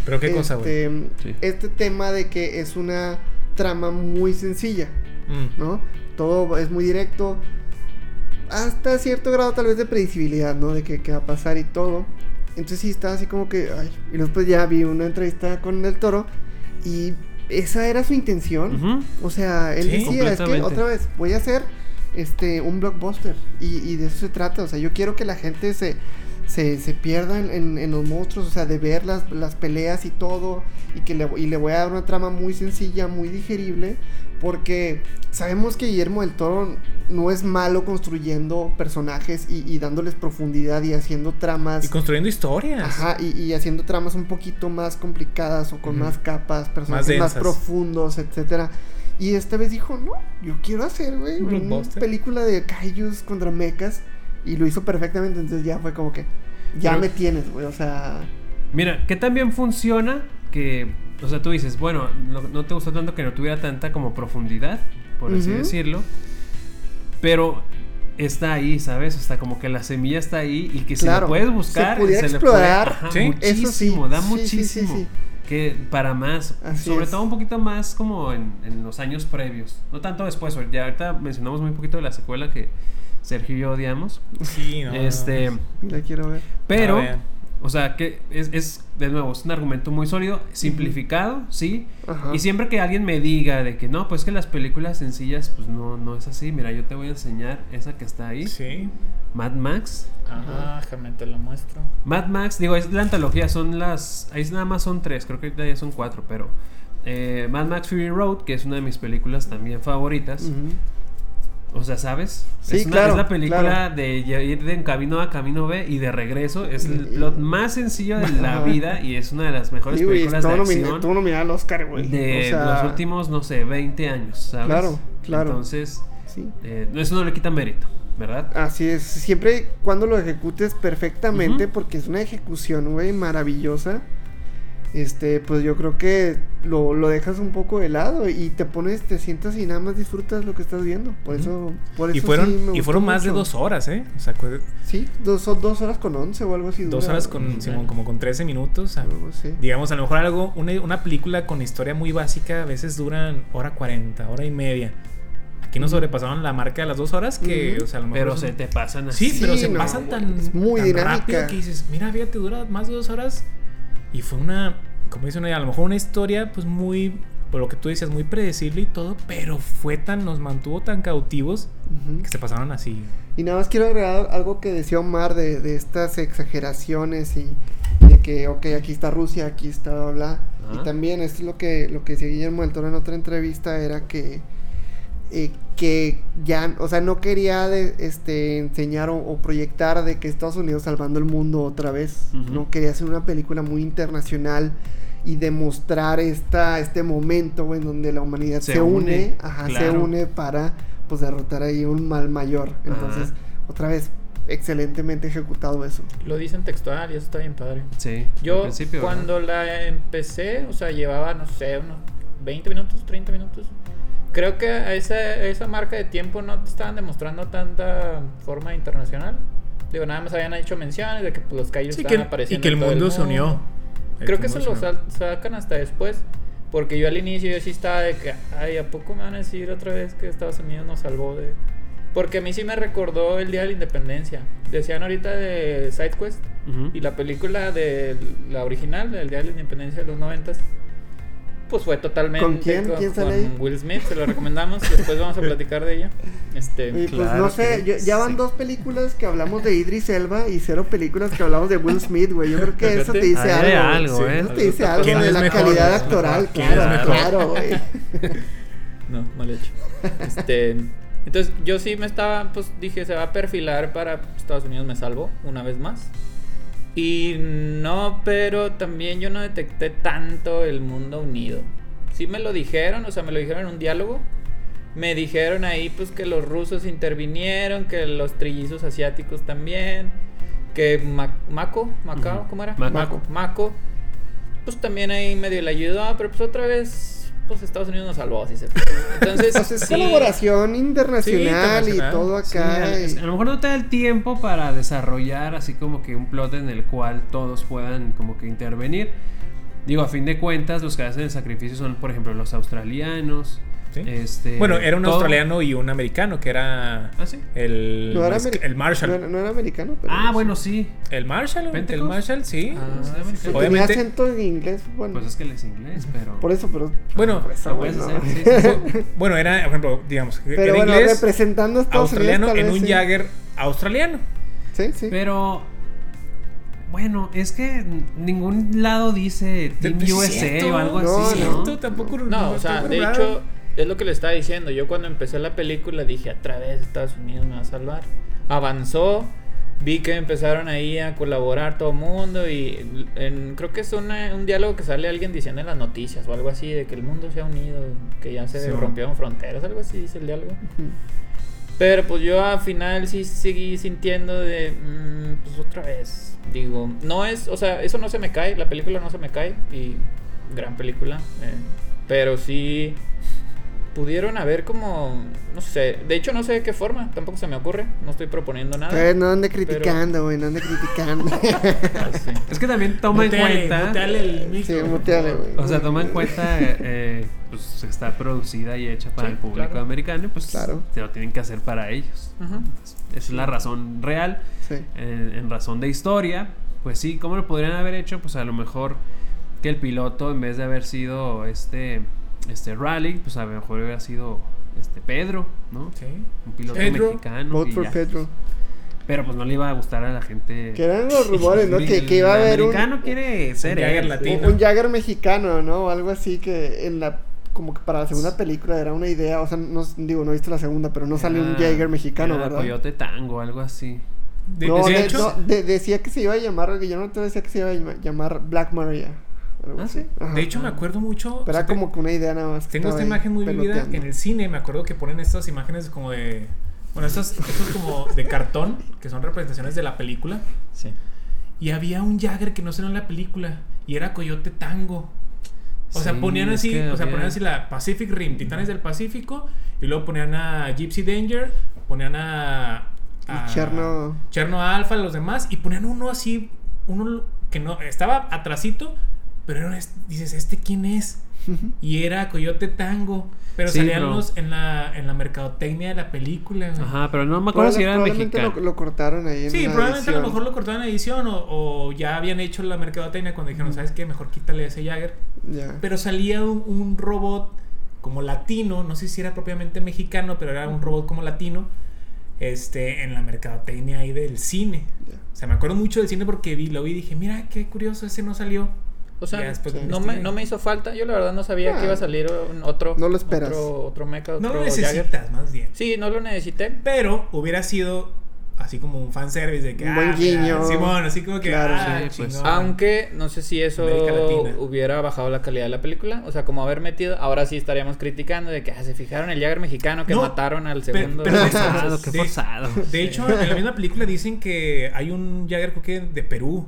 Pero qué cosa, güey. este, Sí. este tema de que es una trama muy sencilla, Mm. ¿no? Todo es muy directo. Hasta cierto grado tal vez de predecibilidad, ¿no? De que, que va a pasar y todo. Entonces sí estaba así como que... Ay. Y después ya vi una entrevista con el toro y esa era su intención. O sea, él Sí, decía, es que otra vez, voy a hacer este un blockbuster. Y, y de eso se trata. O sea, yo quiero que la gente se, se, se pierda en, en- en los monstruos, o sea, de ver las, las peleas y todo. Y que le, y le voy a dar una trama muy sencilla, muy digerible. Porque sabemos que Guillermo del Toro no es malo construyendo personajes y, y dándoles profundidad y haciendo tramas. Y construyendo historias. Ajá, y, y haciendo tramas un poquito más complicadas o con más capas, personajes más, profundos, etcétera. Y esta vez dijo, no, yo quiero hacer, güey, Un una película de kaijus contra mechas. Y lo hizo perfectamente, entonces ya fue como que, ya Pero- me tienes, güey, o sea... Mira, que también funciona que, o sea, tú dices, bueno, no, no te gustó tanto que no tuviera tanta como profundidad, por así decirlo, pero está ahí, ¿sabes? O sea, como que la semilla está ahí y que si Claro, la puedes se buscar, pudiera le explorar, ajá, Sí. eso sí, muchísimo, da sí, sí, sí, muchísimo. sí. Que para más, Así sobre es. todo un poquito más como en, en los años previos, no tanto después, ya ahorita mencionamos muy poquito de la secuela que Sergio y yo odiamos, Sí, no. este, no. La quiero ver. pero, ver. O sea, que es, es, de nuevo, es un argumento muy sólido, simplificado, sí. Ajá. Y siempre que alguien me diga de que no, pues que las películas sencillas, pues no, no es así. Mira, yo te voy a enseñar esa que está ahí. Sí. Mad Max. Ajá, déjame te lo muestro. Mad Max, digo, es la antología, son las. Ahí nada más son tres, creo que ahorita ya son cuatro, pero. eh, Mad Max Fury Road, que es una de mis películas también favoritas. Ujú. O sea, ¿sabes? Sí, es, una- claro, es la película claro. de ir de camino A, camino B y de regreso. Es el plot más sencillo de la vida y es una de las mejores Sí, güey, películas de acción estuvo nominada al Oscar, güey. de O sea, los últimos, no sé, 20 años, ¿sabes? Claro, claro. Entonces, Sí. eh, eso no le quita mérito, ¿verdad? Así es, siempre cuando lo ejecutes perfectamente, porque es una ejecución, güey, maravillosa. Este, pues yo creo que lo, lo dejas un poco de lado y te pones, te sientas y nada más disfrutas lo que estás viendo. Por eso, por eso Y fueron, sí me y fueron más de mucho. dos horas, ¿eh? O sea, Sí, dos, son dos horas con once o algo así. dos dura, horas con. Simón, como con 13 minutos. o sea, Algo así. digamos, a lo mejor algo, una, una película con historia muy básica a veces duran hora 40, hora y media. Aquí nos sobrepasaron la marca de las dos horas que, Ujú. o sea, a lo mejor Pero son- se te pasan así. Sí, pero Sí, se no, pasan tan, es muy tan dinámica. rápido que dices, mira, fíjate, dura más de dos horas. Y fue una, como dice una, a lo mejor una historia, pues muy, por lo que tú decías, muy predecible y todo, pero fue tan, nos mantuvo tan cautivos que se pasaron así. Y nada más quiero agregar algo que decía Omar de, de estas exageraciones y de que, ok, aquí está Rusia, aquí está bla, bla. Y también esto es lo que, lo que decía Guillermo del Toro en otra entrevista, era que, eh, que ya, o sea, no quería de, este, enseñar o, o proyectar de que Estados Unidos salvando el mundo otra vez. No quería hacer una película muy internacional y demostrar esta, este momento en donde la humanidad se, Se une, une, ajá, se claro. une para pues derrotar ahí un mal mayor. Entonces, Ajá. otra vez, excelentemente ejecutado eso. Lo dicen textual y eso está bien padre. Sí. Yo cuando la empecé, o sea, llevaba, no sé, unos 20 minutos, 30 minutos. Creo que a esa, a esa marca de tiempo no te estaban demostrando tanta forma internacional. Digo, nada más habían hecho menciones de que pues, los callos Sí, estaban que, y apareciendo. que el en todo mundo se unió. El Creo que lo se sal- sacan hasta después. Porque yo al inicio yo sí estaba de que, ay, ¿a poco me van a decir otra vez que Estados Unidos nos salvó de...? Porque a mí sí me recordó el Día de la Independencia. Decían ahorita de SideQuest Ujú. y la película de la original, del Día de la Independencia de los noventas, pues fue totalmente ¿Con quién? ¿Quién sale ahí? Will Smith, se lo recomendamos, después vamos a platicar de ella. Este, Y pues Claro no sé, yo- ya van sí. dos películas que hablamos de Idris Elba y cero películas que hablamos de Will Smith, güey. Yo creo que eso te dice hay algo. algo, Sí, ¿eh? Eso te dice algo ¿Quién de la mejor? calidad actoral, ¿Quién es claro, mejor? claro, güey. No, mal hecho. Este, entonces yo sí me estaba, pues dije, se va a perfilar para Estados Unidos me salvo una vez más. Y no, pero también yo no detecté tanto el mundo unido. Sí me lo dijeron, o sea, me lo dijeron en un diálogo. Me dijeron ahí pues que los rusos intervinieron, que los trillizos asiáticos también, que Ma- Mako, Macao. ¿cómo era? Mako. Mako, pues también ahí medio le ayudó, pero pues otra vez, pues Estados Unidos nos salvó, así se Entonces, Pues es sí, colaboración internacional, internacional. y todo acá. y- a lo mejor no te da el tiempo para desarrollar así como que un plot en el cual todos puedan como que intervenir. Digo, a fin de cuentas, los que hacen el sacrificio son, por ejemplo, los australianos. Sí. Este, Bueno, era un todo- australiano y un americano, que era Ah, sí. el, no era el Marshall. No, era- no era americano, pero. Ah, bueno, sí. El Marshall, el Pentecost. Marshall, sí. Ah, Sí, sí, sí. Tenía obviamente- acento en inglés, bueno. Pues es que él es inglés, pero. Por eso, pero. Bueno, por eso, lo güey, puedes no. hacer, sí, sí, bueno, era, por ejemplo, digamos, Pero era bueno, inglés, representando a Estados australiano Unidos. en vez un sí. Jagger australiano. Sí, sí. Pero. Bueno, es que ningún lado dice Team USA o algo no, así, no. tampoco No, o sea, de raro. hecho, es lo que le estaba diciendo. Yo cuando empecé la película dije, a través de Estados Unidos me va a salvar. Avanzó, vi que empezaron ahí a colaborar todo el mundo y en- creo que es una- un diálogo que sale alguien diciendo en las noticias o algo así, de que el mundo se ha unido, que ya se Sí. rompieron fronteras, algo así dice el diálogo. Pero pues yo al final sí seguí sintiendo de, mm, pues otra vez, digo, no es, o sea, eso no se me cae, la película no se me cae y gran película, eh, pero sí pudieron haber como, no sé, de hecho no sé de qué forma, tampoco se me ocurre, no estoy proponiendo nada. No ande criticando, güey, no ande criticando. Ah, sí. Es que también toma en cuenta. muteale el micro, Sí, muteale, güey. O sea, toma en cuenta, eh, pues está producida y hecha para Sí, el público claro. americano, y pues Claro. te lo tienen que hacer para ellos. Ujú. Esa es la razón real. Sí. En, en razón de historia, pues sí, ¿cómo lo podrían haber hecho? Pues a lo mejor que el piloto, en vez de haber sido este, este Rally, pues a lo mejor hubiera sido este Pedro, ¿no? Sí. Un piloto Pedro. mexicano. Vote y for ya. Pedro. Pero pues no le iba a gustar a la gente. Que eran los rumores, ¿no? Que, que iba a haber un, americano quiere ser Un Jagger él. latino. un Jagger mexicano, ¿no? O algo así que en la como que para la segunda película era una idea, o sea, no digo, no he visto la segunda, pero no salió un Era- Jagger mexicano, era ¿verdad? Coyote Tango, algo así. De, no, de de- hecho, no, de- decía que se iba a llamar, Guillermo del Toro decía que se iba a llama- llamar Black Maria. Ah, así. sí. Ajá. de hecho me acuerdo mucho. Pero o sea, como que una idea nada más. que Tengo esta imagen muy vivida en el cine. Me acuerdo que ponen estas imágenes como de. Bueno, estas, estos como de cartón, que son representaciones de la película. Sí. Y había un Jagger que no salió en la película. Y era Coyote Tango. O sea, ponían es así, que o sea, ponían así la Pacific Rim, Titanes del Pacífico. Y luego ponían a Gypsy Danger. Ponían a. a Y Cherno- Cherno Alpha, los demás. Y ponían uno así. Uno que no. Estaba atrasito. Pero era dices, ¿este quién es? Y era Coyote Tango. Pero Sí, salían los en la, en la mercadotecnia de la película. Ajá, pero no me acuerdo si era Probablemente mexicano. lo, lo cortaron ahí en Sí, probablemente a lo mejor lo cortaron en edición o, o ya habían hecho la mercadotecnia cuando dijeron, ¿sabes qué? Mejor quítale ese Jagger. Pero salía un, un robot como latino, no sé si era propiamente mexicano, pero era un robot como latino, este, en la mercadotecnia ahí del cine. O sea, me acuerdo mucho del cine porque vi, lo vi y dije, mira, qué curioso, ese no salió. O sea, después no, me, no me hizo falta. Yo la verdad no sabía Ah, que iba a salir un otro. no lo esperas. Otro, otro mecha, otro No lo Jagger. necesitas, más bien. Sí, no lo necesité. Pero hubiera sido así como un fanservice de que. Un buen ah, guiño. Simón, así como que. Claro, ah, sí, pues. Aunque no sé si eso hubiera bajado la calidad de la película. O sea, como haber metido. Ahora sí estaríamos criticando de que ah, se fijaron el Jagger mexicano que No, mataron al segundo. pero Qué eso- forzado, qué de-. De hecho, en la misma película dicen que hay un Jagger, creo que de Perú.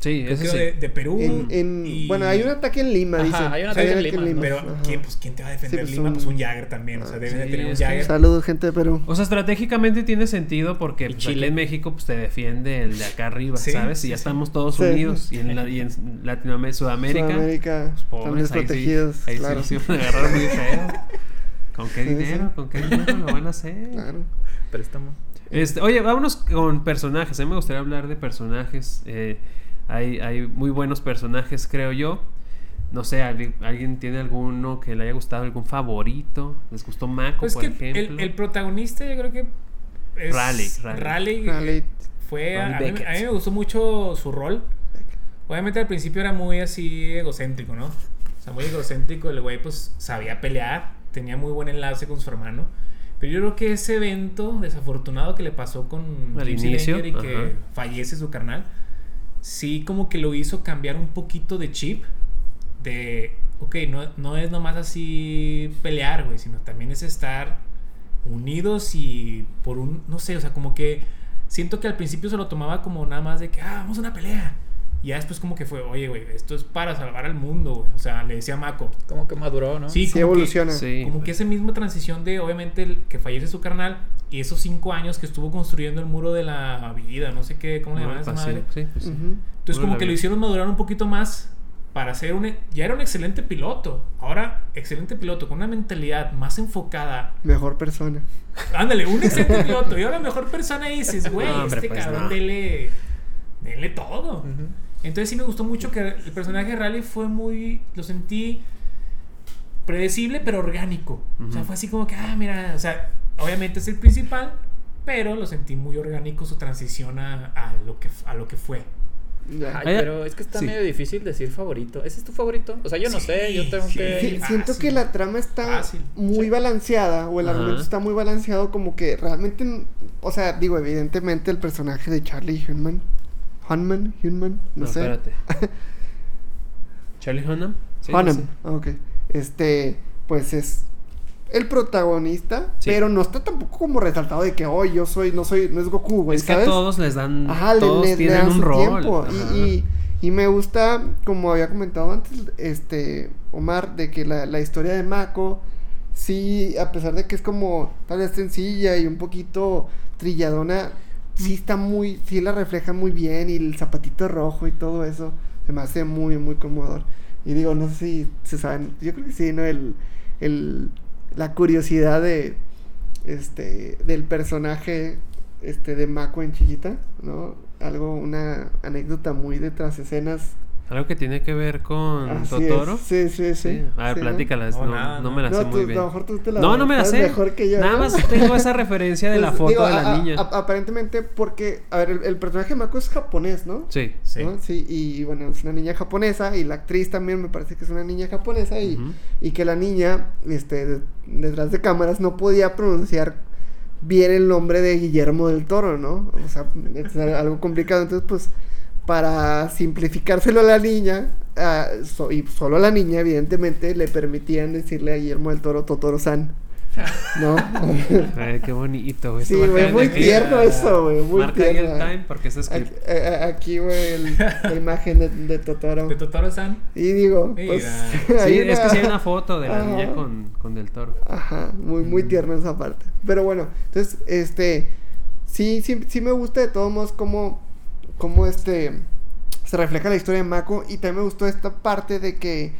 Sí, Creo eso que sí. de, de Perú. En, en- y- Bueno, hay un ataque en Lima, Ajá, dicen. hay un ataque en Lima, Pero. ¿quién, pues, ¿quién te va a defender Sí, pues, Lima? un- Pues un Jagger también. O sea, Ah, deben de tener un Jagger. Saludos, gente de Perú. O sea, estratégicamente tiene sentido porque pues, aquí Chile. en México pues, te defiende el de acá arriba, Sí, ¿sabes? sí, y ya sí. estamos todos Sí. unidos. Y en, la- y en Latinoamérica, Sudamérica, Sudamérica pues, están pobres, ahí sí, desprotegidos. ahí sí claro. sí me agarraron muy feo. ¿Con qué Sí, dinero? ¿Con qué dinero lo van a hacer? Claro. Préstamo. Este, oye, vámonos con personajes. A mí me gustaría hablar de personajes. Eh, hay, hay muy buenos personajes, creo yo. No sé, ¿alguien, alguien tiene alguno que le haya gustado, algún favorito? ¿Les gustó Mako, Pues por que ejemplo? el, el protagonista, yo creo que. Es Raleigh, Raleigh. Raleigh Raleigh. fue. A, Raleigh a mí, a mí Beckett. me gustó mucho su rol. Obviamente al principio era muy así egocéntrico, ¿no? O sea, muy egocéntrico. El güey, pues sabía pelear. Tenía muy buen enlace con su hermano. Pero yo creo que ese evento desafortunado que le pasó con Al inicio, y que ajá. fallece su carnal, sí como que lo hizo cambiar un poquito de chip. De, ok, no, no es nomás así pelear, güey, sino también es estar unidos y por un, no sé, o sea, como que siento que al principio se lo tomaba como nada más de que, ah, vamos a una pelea. Y ya después como que fue, oye, güey, esto es para salvar al mundo, güey. O sea, le decía a Mako. Como que maduró, ¿no? Sí, Sí, evoluciona. Que, Sí, como que esa misma transición de, obviamente, el que fallece su carnal y esos cinco años que estuvo construyendo el muro de la vida, no sé qué, ¿cómo le llaman a esa sí, madre? sí, pues sí. Entonces Muro como que lo hicieron madurar un poquito más para ser un... Ya era un excelente piloto. Ahora, excelente piloto con una mentalidad más enfocada. Mejor persona. Ándale, un excelente piloto. Y ahora mejor persona y dices, güey, No, este pues, cabrón, no. dele, dele todo. Entonces sí me gustó mucho que el personaje de Raleigh fue muy... Lo sentí predecible, pero orgánico. O sea, fue así como que, ah, mira, o sea, obviamente es el principal, pero lo sentí muy orgánico su transición a, a lo, que, a lo que fue. Ay, Ay, pero es que está sí. medio difícil decir favorito. ¿Ese es tu favorito? O sea, yo no Sí, sé, yo tengo sí. que... Sí, siento fácil. que la trama está Fácil. muy Sí. balanceada o el Ajá. argumento está muy balanceado como que realmente, o sea, digo, evidentemente el personaje de Charlie Hunnam, Hunman, Hunman, no, No, sé, espérate. ¿Charlie Hunnam? Sí, Hunnam, ah, ok, este, pues es el protagonista, Sí. pero no está tampoco como resaltado de que, oh, yo soy, no soy, no es Goku, güey, Es que a todos les dan. Ajá, todos le, le tienen dan un su rol. tiempo. Y, Ajá. y, y me gusta, como había comentado antes, este, Omar, de que la, la historia de Mako, sí, a pesar de que es como tal vez sencilla y un poquito trilladona, sí está muy, sí la refleja muy bien y el zapatito rojo y todo eso, se me hace muy, muy conmovedor. Y digo, no sé si se saben, yo creo que sí, ¿no? El, el, la curiosidad de, este, del personaje, este, de Mako en Chiquita, ¿no? Algo, una anécdota muy de tras escenas. Algo que tiene que ver con Así Totoro. es. Sí, sí, sí. Sí. A ver, sí, ¿no? platícalas. No, No, nada, no no. me la No, sé tú- muy bien. a lo mejor tú te la no, no me la sé. mejor que yo, Nada ¿no? más tengo esa referencia de la Pues, foto digo, de la a- niña. a- aparentemente porque, a ver, el, el personaje de Mako es japonés, ¿no? Sí. Sí. ¿No? Sí, y bueno, es una niña japonesa y la actriz también me parece que es una niña japonesa y, y que la niña, este, de- detrás de cámaras no podía pronunciar bien el nombre de Guillermo del Toro, ¿no? O sea, es algo complicado, entonces pues para simplificárselo a la niña, so- y solo a la niña evidentemente le permitían decirle a Guillermo del Toro Totoro-san, ¿no? Ay, qué bonito, güey. sí, güey, muy tierno eso, güey, muy Marca ahí el tierno. time porque Aquí, escrito. eh, eh, aquí, güey, la imagen de, de Totoro. De Totoro-san. Y digo, pues. Sí, es que sí hay una foto de la Ajá. niña con, con Del Toro. Ajá, muy, muy Mm. tierno esa parte. Pero bueno, entonces, este. Sí, sí, sí me gusta de todos modos cómo. Cómo este. se refleja la historia de Mako. Y también me gustó esta parte de que.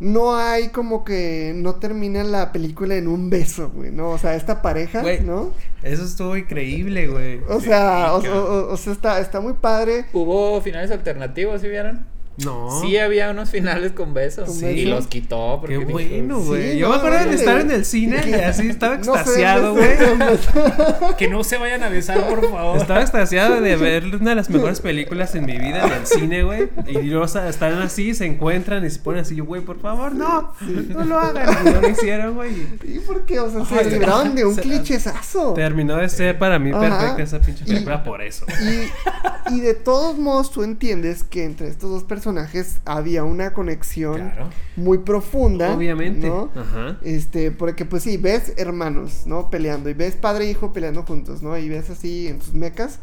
No hay como que no termina la película en un beso, güey, ¿no? O sea, esta pareja, Güey. ¿no? Eso estuvo increíble, güey. O sea, o, Sí, o- o- o sea, está, está muy padre. ¿Hubo finales alternativos, ¿sí vieron? No. Sí había unos finales con besos. ¿Con Y los quitó. Porque Qué bueno, Sí, güey. Yo no, me acuerdo de estar en el cine y así estaba extasiado, güey. no. Que no se vayan a besar, por favor. Estaba extasiado de ver una de las mejores películas en mi vida en el cine, güey. Y están así, se encuentran y se ponen así, yo, güey, por favor, no, no lo hagan. Y no lo hicieron, güey. y ¿Y por qué? O sea, Ay, se libraron de un se- clichezazo. Terminó de ser para mí Ajá. perfecta esa pinche Y- película por eso. Y, y de todos modos tú entiendes que entre estos dos personajes había una conexión Claro. muy profunda. Obviamente. ¿no? Ajá. Este, porque pues sí, ves hermanos, ¿no? Peleando. Y ves padre e hijo peleando juntos, ¿no? Y ves así en sus mecas.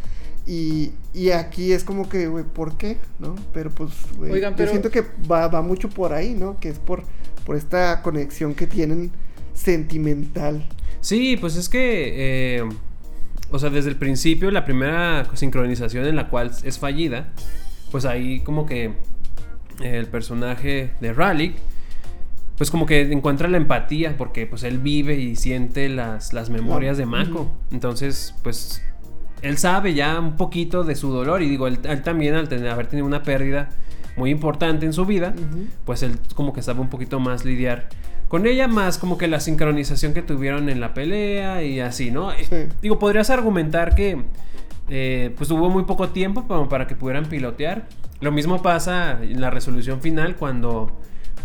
Y, y aquí es como que, güey, ¿por qué? ¿No? Pero pues, güey, Oigan, yo pero- siento que va, va mucho por ahí, ¿no? Que es por, por esta conexión que tienen sentimental. Sí, pues es que, eh, o sea, desde el principio, la primera sincronización en la cual es fallida, pues ahí como que el personaje de Raleigh, pues como que encuentra la empatía, porque pues él vive y siente las, las memorias de Mako. Entonces, pues él sabe ya un poquito de su dolor y digo, él, él también al tener, haber tenido una pérdida muy importante en su vida, pues él como que sabe un poquito más lidiar con ella, más como que la sincronización que tuvieron en la pelea y así, ¿no? Sí. Digo, podrías argumentar que eh, pues hubo muy poco tiempo para que pudieran pilotear. Lo mismo pasa en la resolución final cuando,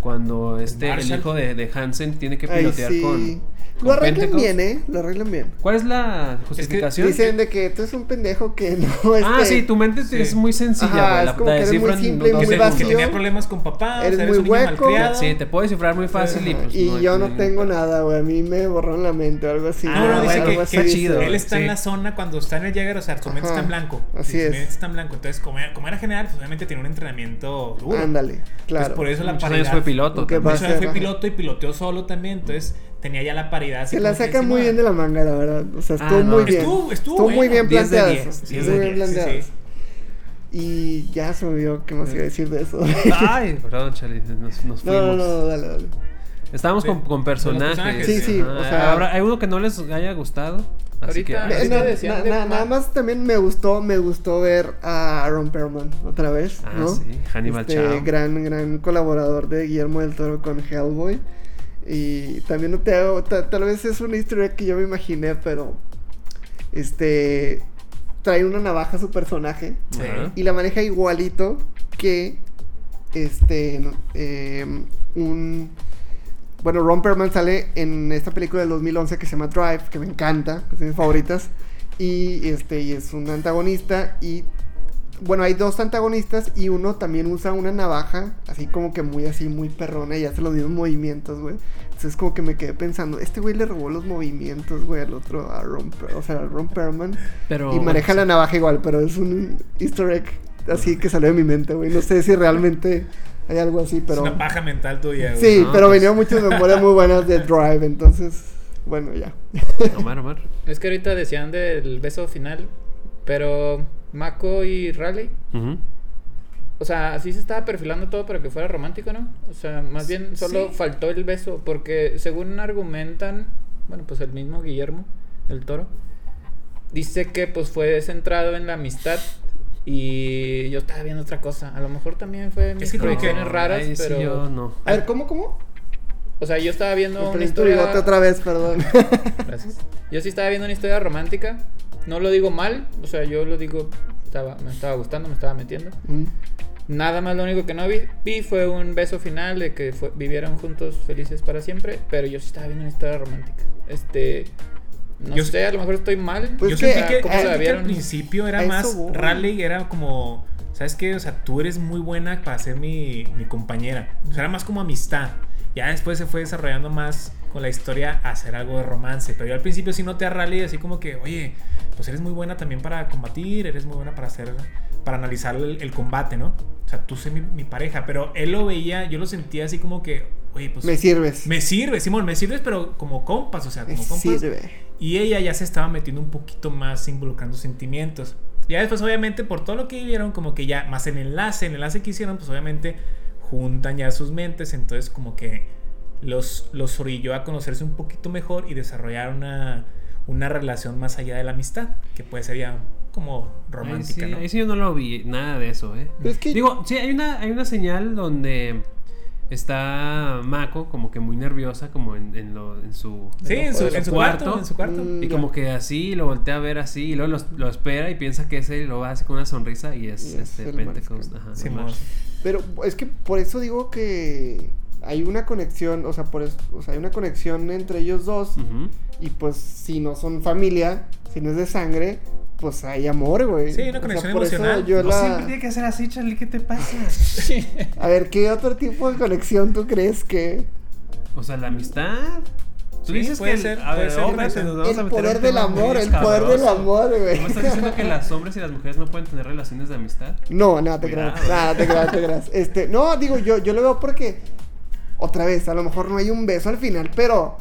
cuando este, el hijo de, de Hansen tiene que Ay, pilotear sí. con... Lo arreglan Pentecost. bien, ¿eh? Lo arreglan bien. ¿Cuál es la justificación? Dicen de que tú eres un pendejo que no es ah, que sí, tu mente Sí. es muy sencilla, Ajá, güey. es La, como la que eres muy simple y muy te- que vacío. tenía problemas con papá, Eres o sea, muy eres hueco. Sí, te puedo descifrar muy fácil y pues y no yo no tengo nada, güey. A mí me borraron la mente o algo así. Ah, no, no, Ah, dice que, así chido, él está Sí. en la zona cuando está en el Jäger, o sea, su mente Ajá, está en blanco. así Sí, es. Su mente está en blanco. Entonces, como era, general, pues obviamente tenía un entrenamiento duro. Ándale, claro. por eso la fue piloto. Por eso ser, fue ajá. piloto y piloteó solo también. Entonces, tenía ya la paridad. Se la que saca muy bien de la manga, la verdad. O sea, estuvo Ah, no. muy bien. Estuvo- estuvo muy bueno. bien 10 de planteado 10, eso. 10 Muy de bien 10, sí, planteado. sí. Y ya se me olvidó qué más iba a decir de eso. Ay, perdón, Charlie, nos, nos No, fuimos. no, no, dale, dale. Estábamos con, De- con de personajes. Sí, sí, Ajá. o sea- Ahora, hay uno que no les haya gustado. Así que. Ahorita- Ah, na- sí, decían na- de na- Ma- nada más también me gustó, me gustó ver a Aaron Perlman otra vez, Ah, ¿no? sí, Hannibal este Chao. gran, gran colaborador de Guillermo del Toro con Hellboy. Y también no te hago, ta- tal vez es una historia que yo me imaginé, pero este trae una navaja a su personaje Sí. Y la maneja igualito que este eh, un bueno Ron Perlman sale en esta película del 2011 que se llama Drive que me encanta es de mis favoritas y este y es un antagonista y bueno hay dos antagonistas y uno también usa una navaja así como que muy así muy perrona y hace los mismos movimientos güey entonces como que me quedé pensando este güey le robó los movimientos güey al otro a Ron o sea a Ron Perlman Pero. y maneja la navaja igual, pero es un easter egg así que salió de mi mente, güey. No sé si realmente hay algo así, pero... Es una paja mental tuya, güey. Sí, No, pero pues- venían muchas memorias muy buenas de Drive, entonces, bueno, ya. Omar, Omar. Es que ahorita decían del beso final, pero Mako y Raleigh, o sea, así se estaba perfilando todo para que fuera romántico, ¿no? O sea, más bien solo Sí. faltó el beso, porque según argumentan, bueno, pues el mismo Guillermo del Toro, dice que pues fue centrado en la amistad y yo estaba viendo otra cosa. A lo mejor también fue mis Es que raras, Ay, sí, pero... yo no. A ver, ¿cómo, cómo? O sea, yo estaba viendo Me una historia... otra vez, perdón. Gracias. Yo sí estaba viendo una historia romántica. No lo digo mal, o sea, yo lo digo, estaba, me estaba gustando, me estaba metiendo. Mm. Nada más lo único que no vi, vi fue un beso final de que fue- vivieron juntos felices para siempre, pero yo sí estaba viendo una historia romántica. Este, no Yo- sé, a lo mejor estoy mal. Pues yo que- sentí que, ¿cómo yo la sentí que al principio era más. voy. Raleigh era como. ¿Sabes qué? O sea, tú eres muy buena para ser mi, mi compañera. O sea, era más como amistad. Ya después se fue desarrollando más con la historia hacer algo de romance. Pero yo al principio sí noté a Raleigh así como que, oye, pues eres muy buena también para combatir, eres muy buena para hacer. Para analizar el, el combate, ¿no? O sea, tú sé mi, mi pareja. Pero él lo veía, yo lo sentía así como que, oye, pues. Me sirves. me sirve, Simón, me sirves, pero como compas, o sea, Me como compas. sirve. Y ella ya se estaba metiendo un poquito más involucrando sentimientos. Ya después, obviamente, por todo lo que vivieron, como que ya, más el enlace, el enlace que hicieron, pues obviamente juntan ya sus mentes. Entonces, como que los, los orilló a conocerse un poquito mejor y desarrollar una, una relación más allá de la amistad, que puede ser ya como Ahí romántica, sí, ¿no? ahí sí yo no lo vi, nada de eso, ¿eh? Pero es que- Digo, sí, hay una, hay una señal donde está Mako como que muy nerviosa, como en, en, lo- en su, Sí, en su, en su cuarto, en su cuarto. Mm, Y como que así lo voltea a ver así y luego lo, lo espera y piensa que ese lo hace con una sonrisa y es, Y es este Pentecost. Ajá, Sí. Pero es que por eso digo que hay una conexión, o sea, por eso, o sea, hay una conexión entre ellos dos. Y pues si no son familia, si no es de sangre, pues hay amor, güey. Sí, una O sea, conexión emocional. yo No la- siempre tiene que ser así, Charlie, ¿qué te pasa? A ver, ¿qué otro tipo de conexión tú crees que? O sea, la amistad. Tú Sí, dices puede que ser, a ver, ser, hombres, puede ser. nos vamos a El meter poder del amor, el poder del amor, güey. ¿Cómo estás diciendo que los hombres y las mujeres no pueden tener relaciones de amistad? No, nada, te creas. Nada, te creas, te creas. Este, no, digo, yo, yo lo veo porque. Otra vez, a lo mejor no hay un beso al final, pero.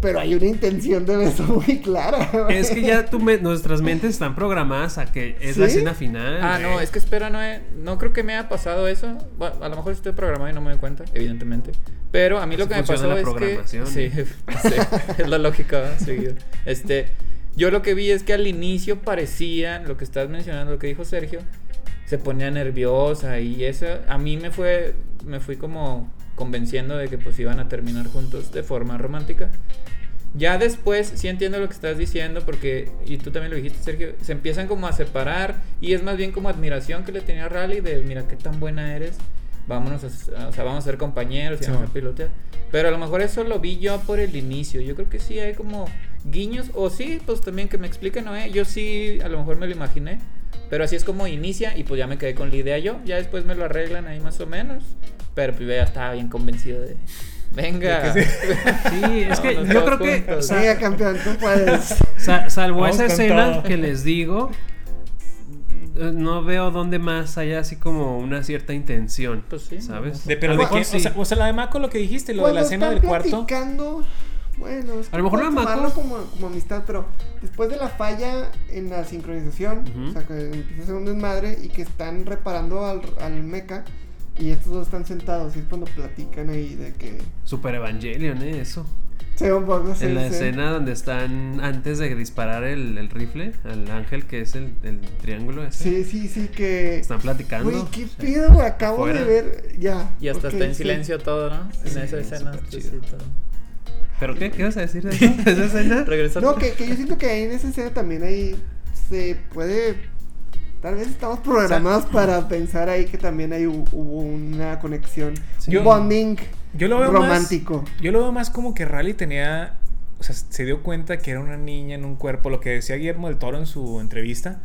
Pero hay una intención de beso muy clara. güey. Es que ya tu me- nuestras mentes están programadas a que es la escena final. Ah, no, es que espera, no, he- no creo que me haya pasado eso. Bueno, a lo mejor estoy programado y no me doy cuenta, evidentemente. Pero a mí lo que me pasó la es que. Sí, sí, es la lógica. Seguido. Este, yo lo que vi es que al inicio parecía, lo que estás mencionando, lo que dijo Sergio, se ponía nerviosa y eso a mí me fue, me fui como convenciendo de que pues iban a terminar juntos de forma romántica. Ya después sí entiendo lo que estás diciendo porque, y tú también lo dijiste Sergio, se empiezan como a separar y es más bien como admiración que le tenía a Rally de mira qué tan buena eres, vámonos a, o sea, vamos a ser compañeros y Sí. vamos a pilotear. Pero a lo mejor eso lo vi yo por el inicio, yo creo que sí hay como guiños, o sí, pues también que me expliquen, ¿no? eh? Yo sí, a lo mejor me lo imaginé, pero así es como inicia y pues ya me quedé con la idea yo, ya después me lo arreglan ahí más o menos, pero pues yo ya estaba bien convencido de... Venga. Que Sí, es que yo creo que Venga, campeón, tú puedes. sa- salvo Vamos esa escena todo. que les digo, no veo dónde más haya así como una cierta intención, Pues sí. ¿sabes? De, pero de qué, sí. o, sea, o sea, la de Mako, lo que dijiste, lo de la escena del cuarto. platicando, bueno, es A lo mejor tomarlo Mako. como, como amistad, pero después de la falla en la sincronización, o sea, que empieza a ser un desmadre y que están reparando al, al mecha y estos dos están sentados y es cuando platican ahí de que Super Evangelion, ¿eh? Eso. se ve un poco así, en la sí. escena donde están antes de disparar el, el rifle al ángel que es el, el triángulo ese. Sí, sí, sí, que... Están platicando. Güey, qué pido, güey, acabo de ver, ya. Y hasta está en sí. silencio todo, ¿no? En Sí, esa escena. sí, sí. ¿Pero qué? ¿Qué vas a decir de eso? ¿De esa escena? Regresando. No, que, que yo siento que ahí en esa escena también ahí se puede... Tal vez estamos programados para pensar ahí que también hu- hubo una conexión, un bonding Yo lo veo romántico. Más, yo lo veo más como que Rally tenía. O sea, se dio cuenta que era una niña en un cuerpo. Lo que decía Guillermo del Toro en su entrevista.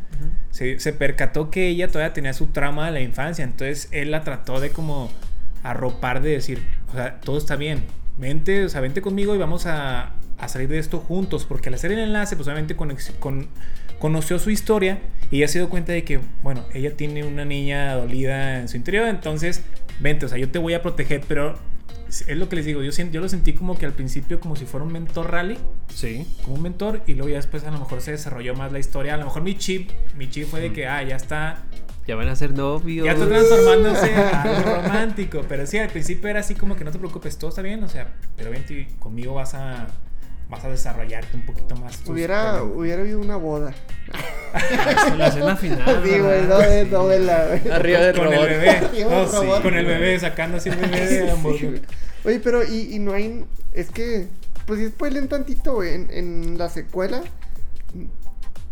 Se, se percató que ella todavía tenía su trama de la infancia. Entonces él la trató de como arropar de decir, o sea, todo está bien. Vente, o sea, vente conmigo y vamos a, a salir de esto juntos. Porque al hacer el enlace, pues obviamente con, conoció su historia y ella se dio cuenta de que, bueno, ella tiene una niña dolida en su interior. Entonces, vente, o sea, yo te voy a proteger, pero es lo que les digo, yo, yo lo sentí como que al principio como si fuera un mentor rally Sí. como un mentor y luego ya después a lo mejor se desarrolló más la historia. A lo mejor mi chip, mi chip fue de que, ah, ya está, Ya van a ser novios. ya está transformándose a algo romántico. Pero sí, al principio era así como que no te preocupes, todo está bien, o sea, pero vente conmigo vas a, vas a desarrollarte un poquito más. Hubiera, hubiera habido una boda. La escena final. Sí, güey, no de, Sí. no de la. Arriba del con el bebé. No, sí, robot. con el bebé sacando así el bebé de ambos. Oye, pero y, y no hay. Es que. Pues sí, spoilen tantito, güey. En, en la secuela.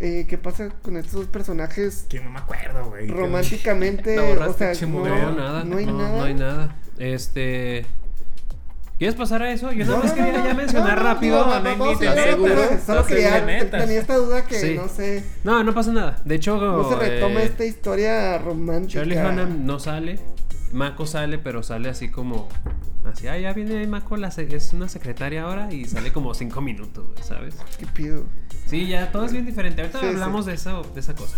Eh, ¿Qué pasa con estos dos personajes Que no me acuerdo, güey. románticamente? O sea, no, güey. No, nada. no hay no, nada. no hay nada. Este. ¿Quieres pasar a eso? Yo No, nada más quería ya mencionar rápido. a vez, Solo ¿Estás quería, tenía esta duda que Sí. no sé, No, no pasa nada. De hecho, no se retoma eh, esta historia romántica. Charlie Hunnam no sale. Mako sale, pero sale así como. Así, ah, ya viene Mako, la es una secretaria ahora y sale como cinco minutos, ¿sabes? ¿Qué pido? Sí, ya todo es bien diferente. Ahorita Sí, hablamos De, eso, de esa cosa.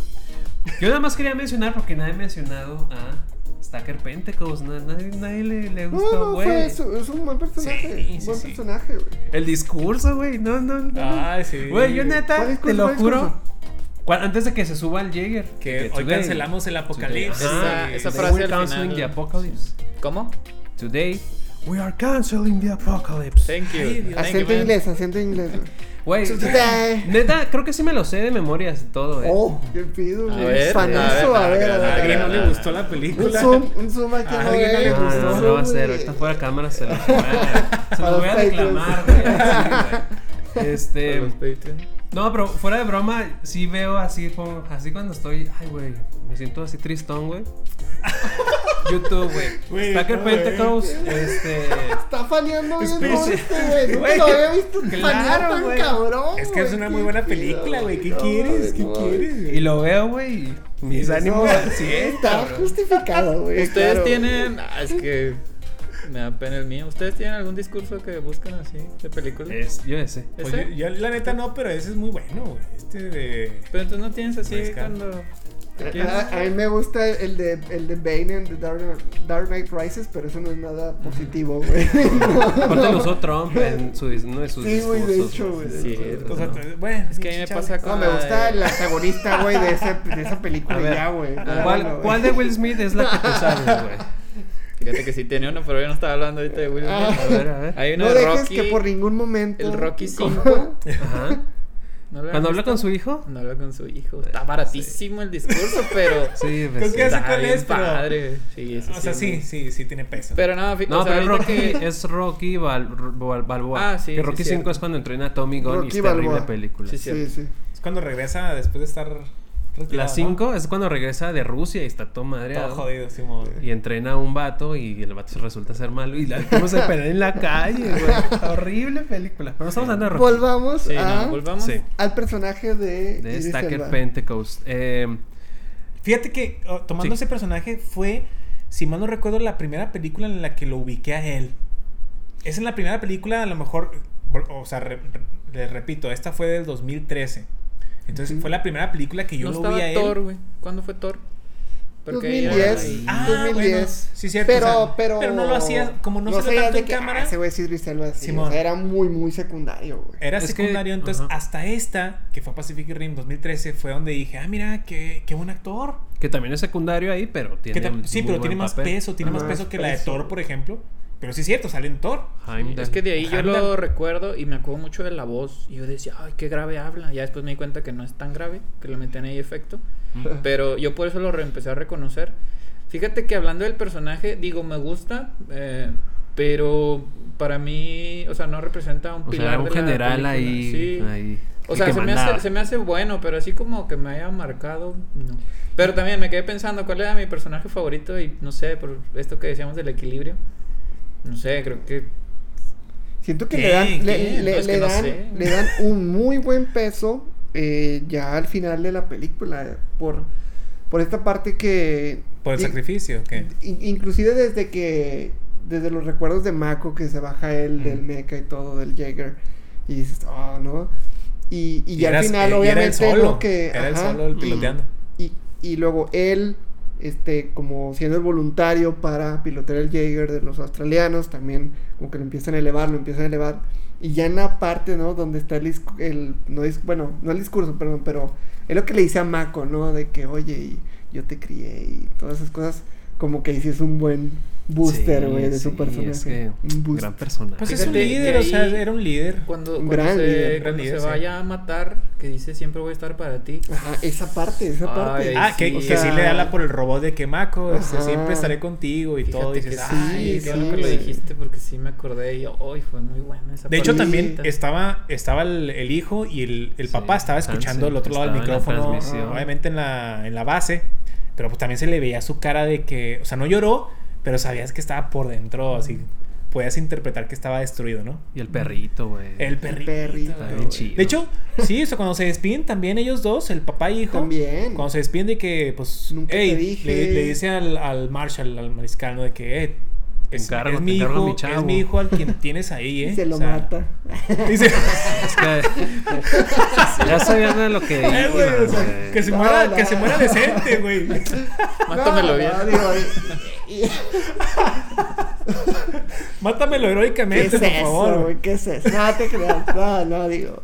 Yo nada más quería mencionar porque nadie ha mencionado a Stacker Pentecost. na- Nadie, nadie le, le No, gustó, no, güey. fue, es, es un buen personaje. Sí, un sí, buen sí. personaje, güey. El discurso, güey. No, no, no. Ay, sí. Güey, yo neta, ¿Cuál discurso, te lo juro. Antes de que se suba al Jaeger. Que hoy today- cancelamos el apocalipsis. today- Esa- frase were al canceling final. the apocalypse. ¿Cómo? Today, we are canceling the apocalypse. Thank you. Ay. Thank you, Acento man. inglés, acento inglés. Güey. Neta, creo que sí me lo sé de memorias todo, eh. Oh, qué pido, güey. Fanazo, a a ver, a a ver, A alguien no le gustó la Un película. zoom, un zoom aquí A alguien no le gustó. no, un no va a zoom, ser. Ahorita fuera de cámara se lo voy a, se lo los voy a reclamar, güey. Este. No, pero fuera de broma, sí veo así, como- así cuando estoy. Ay, güey. Me siento así tristón, güey. YouTube, güey. Güey, Stacker no, güey. Pentecost, este. Está faneando bien este, güey. Lo había visto claro, tan güey. cabrón. Es que es una qué muy buena película, güey. ¿Qué No, quieres? ¿Qué quieres? güey? Y lo veo, güey. Mis ánimos 100, Está justificado, güey. Ustedes claro. tienen. Ah, es que. Me da pena el mío. ¿Ustedes tienen algún discurso que buscan así de películas? Es, yo ese. Pues ¿Ese? yo, yo la neta no, pero ese es muy bueno, güey. Este de. Pero entonces no tienes así Rescate. cuando. quieres- A, a mí me gusta el de, el de Bane en The Dark, Dark Knight Rises, pero eso no es nada positivo, güey. Aparte lo usó Trump en su, uno de sus Sí, güey, de discursos, hecho, güey. Sí, O sea, no. bueno, Es que a mí me pasa No, con. me la gusta de- el antagonista, güey, de, ese, de esa película ver, ya, güey. Ah, ¿Cuál. ¿Cuál de Will Smith es la que te sabes, güey? Fíjate que sí tenía uno, pero yo no estaba hablando ahorita de Will Smith. Ah. A ver, a ver. Hay uno No de dejes Rocky. que por ningún momento... el Rocky ¿Cómo? 5. Ajá. ¿No Cuando habla con su hijo. No habla con su hijo. Está baratísimo el discurso, pero. Sí, pues, está cuál bien es, pero- padre. Sí, ese O sea, sí, sí, sí tiene peso. Pero no, No, o sea, pero Rocky, que- es Rocky Bal- Bal- Balboa. Ah, sí, Que sí, Rocky cierto. 5 es cuando entrena a Tommy Gunn y Rocky es terrible Balboa. película. Sí, sí. Sí, sí. Es cuando regresa después de estar retirado. La ¿no? 5 es cuando regresa de Rusia y está todo madreado. Todo jodido, Simón. Y entrena a un vato y el vato resulta ser malo. Y la cómo se pelea en la calle, güey. Horrible película. Pero no estamos hablando de Rocky. Volvamos Sí, a, no, volvamos. Sí. al personaje de... Stacker Elba. Pentecost. Eh, Fíjate que oh, tomando Sí. ese personaje fue, si mal no recuerdo, la primera película en la que lo ubiqué a él. Es en la primera película, a lo mejor, o sea, re- re- les repito, esta fue del 2013. Entonces fue la primera película que yo no lo estaba vi a él. Thor, güey. ¿Cuándo fue Thor? era 2010. ahí. Ah, 2010. bueno, sí, cierto, Pero, o sea, pero, pero no lo hacía- como no salió sabías tanto de en que, cámara. ah, ese güey Idris Elba, sí, o sea, era muy, muy secundario, güey. Era Es que- secundario, entonces hasta esta, que fue Pacific Rim 2013, fue donde dije, ah, mira, qué, qué buen actor. que también es secundario ahí, pero tiene. Que sí, pero tiene más peso, tiene más peso que la de. Thor, por ejemplo. Pero sí es cierto, sale en Thor. Heimdall. Es que de ahí yo lo recuerdo y me acuerdo mucho de la voz. Y yo decía, ay, qué grave habla. Ya después me di cuenta que no es tan grave, que le metían ahí efecto. Pero yo por eso lo empecé a reconocer. Fíjate que hablando del personaje, digo, me gusta, eh, pero para mí, o sea, no representa un O pilar sea, un de la general película. ahí. Sí. ahí O sea, se me, hace, se me hace bueno, pero así como que me haya marcado, no. Pero también me quedé pensando cuál era mi personaje favorito y no sé, por esto que decíamos del equilibrio. No sé, creo que Siento que ¿Qué? le dan, le, ¿Qué? le- No, es le que no dan, sé. le dan un muy buen peso eh, ya al final de la película por, por esta parte que Por el sacrificio, ¿qué? in- inclusive desde que desde los recuerdos de Mako que se baja él del Mm. mecha y todo del Jaeger y dices oh no y, y, Y ya al final eh, y era el obviamente solo, lo que era el solo el y- piloteando. y, y luego él, este, como siendo el voluntario para pilotear el Jaeger de los australianos, también como que lo empiezan a elevar, lo empiezan a elevar. Y ya en la parte, ¿no? Donde está el, el no es, bueno, no el discurso, perdón, pero es lo que le dice a Mako, ¿no? De que, oye, yo te crié y todas esas cosas, como que sí es un buen booster, Sí, güey, de su sí, personaje. Es que, un gran personaje. Pues es un Fíjate líder, que o sea, era un líder. cuando, cuando gran se, líder, cuando gran líder, se sí. vaya a matar, que dice siempre voy a estar para ti. Ajá, esa parte, esa Ay, parte. Ah, que, sí, que o sí sea, le habla por el robot de que Mako, este, siempre estaré contigo y todo. Fíjate Dices, que sí, ay, qué sí, bueno que lo dijiste porque sí me acordé y hoy fue muy buena esa De hecho, también Sí. estaba, estaba el, el hijo y el, el Sí, papá estaba escuchando al otro lado del la micrófono, obviamente en la, en la base, pero pues también se le veía su cara de que, o sea, no lloró, pero sabías que estaba por dentro, así, podías interpretar que estaba destruido, ¿no? Y el perrito, güey. El perrito. perrito, güey. bien chido. De hecho, sí, o sea, cuando se despiden también ellos dos, el papá y hijo, También. cuando se despiden de que, pues, Nunca te dije. Le, le dice al, al Marshall, al mariscal, ¿no? De que, eh, es, encargo, es mi te encargo hijo, mi chavo. es mi hijo al quien tienes ahí, ¿eh? Y se lo O sea, mata. Es que. ya sabían de lo que Eh, güey, o sea, güey. que se No, muera, no. que se muera decente, güey. Mátamelo No, bien. no, digo, y- y- Mátamelo ¿Qué heroicamente, es por eso, favor. güey? ¿Qué es eso? No te creas. No, no, digo.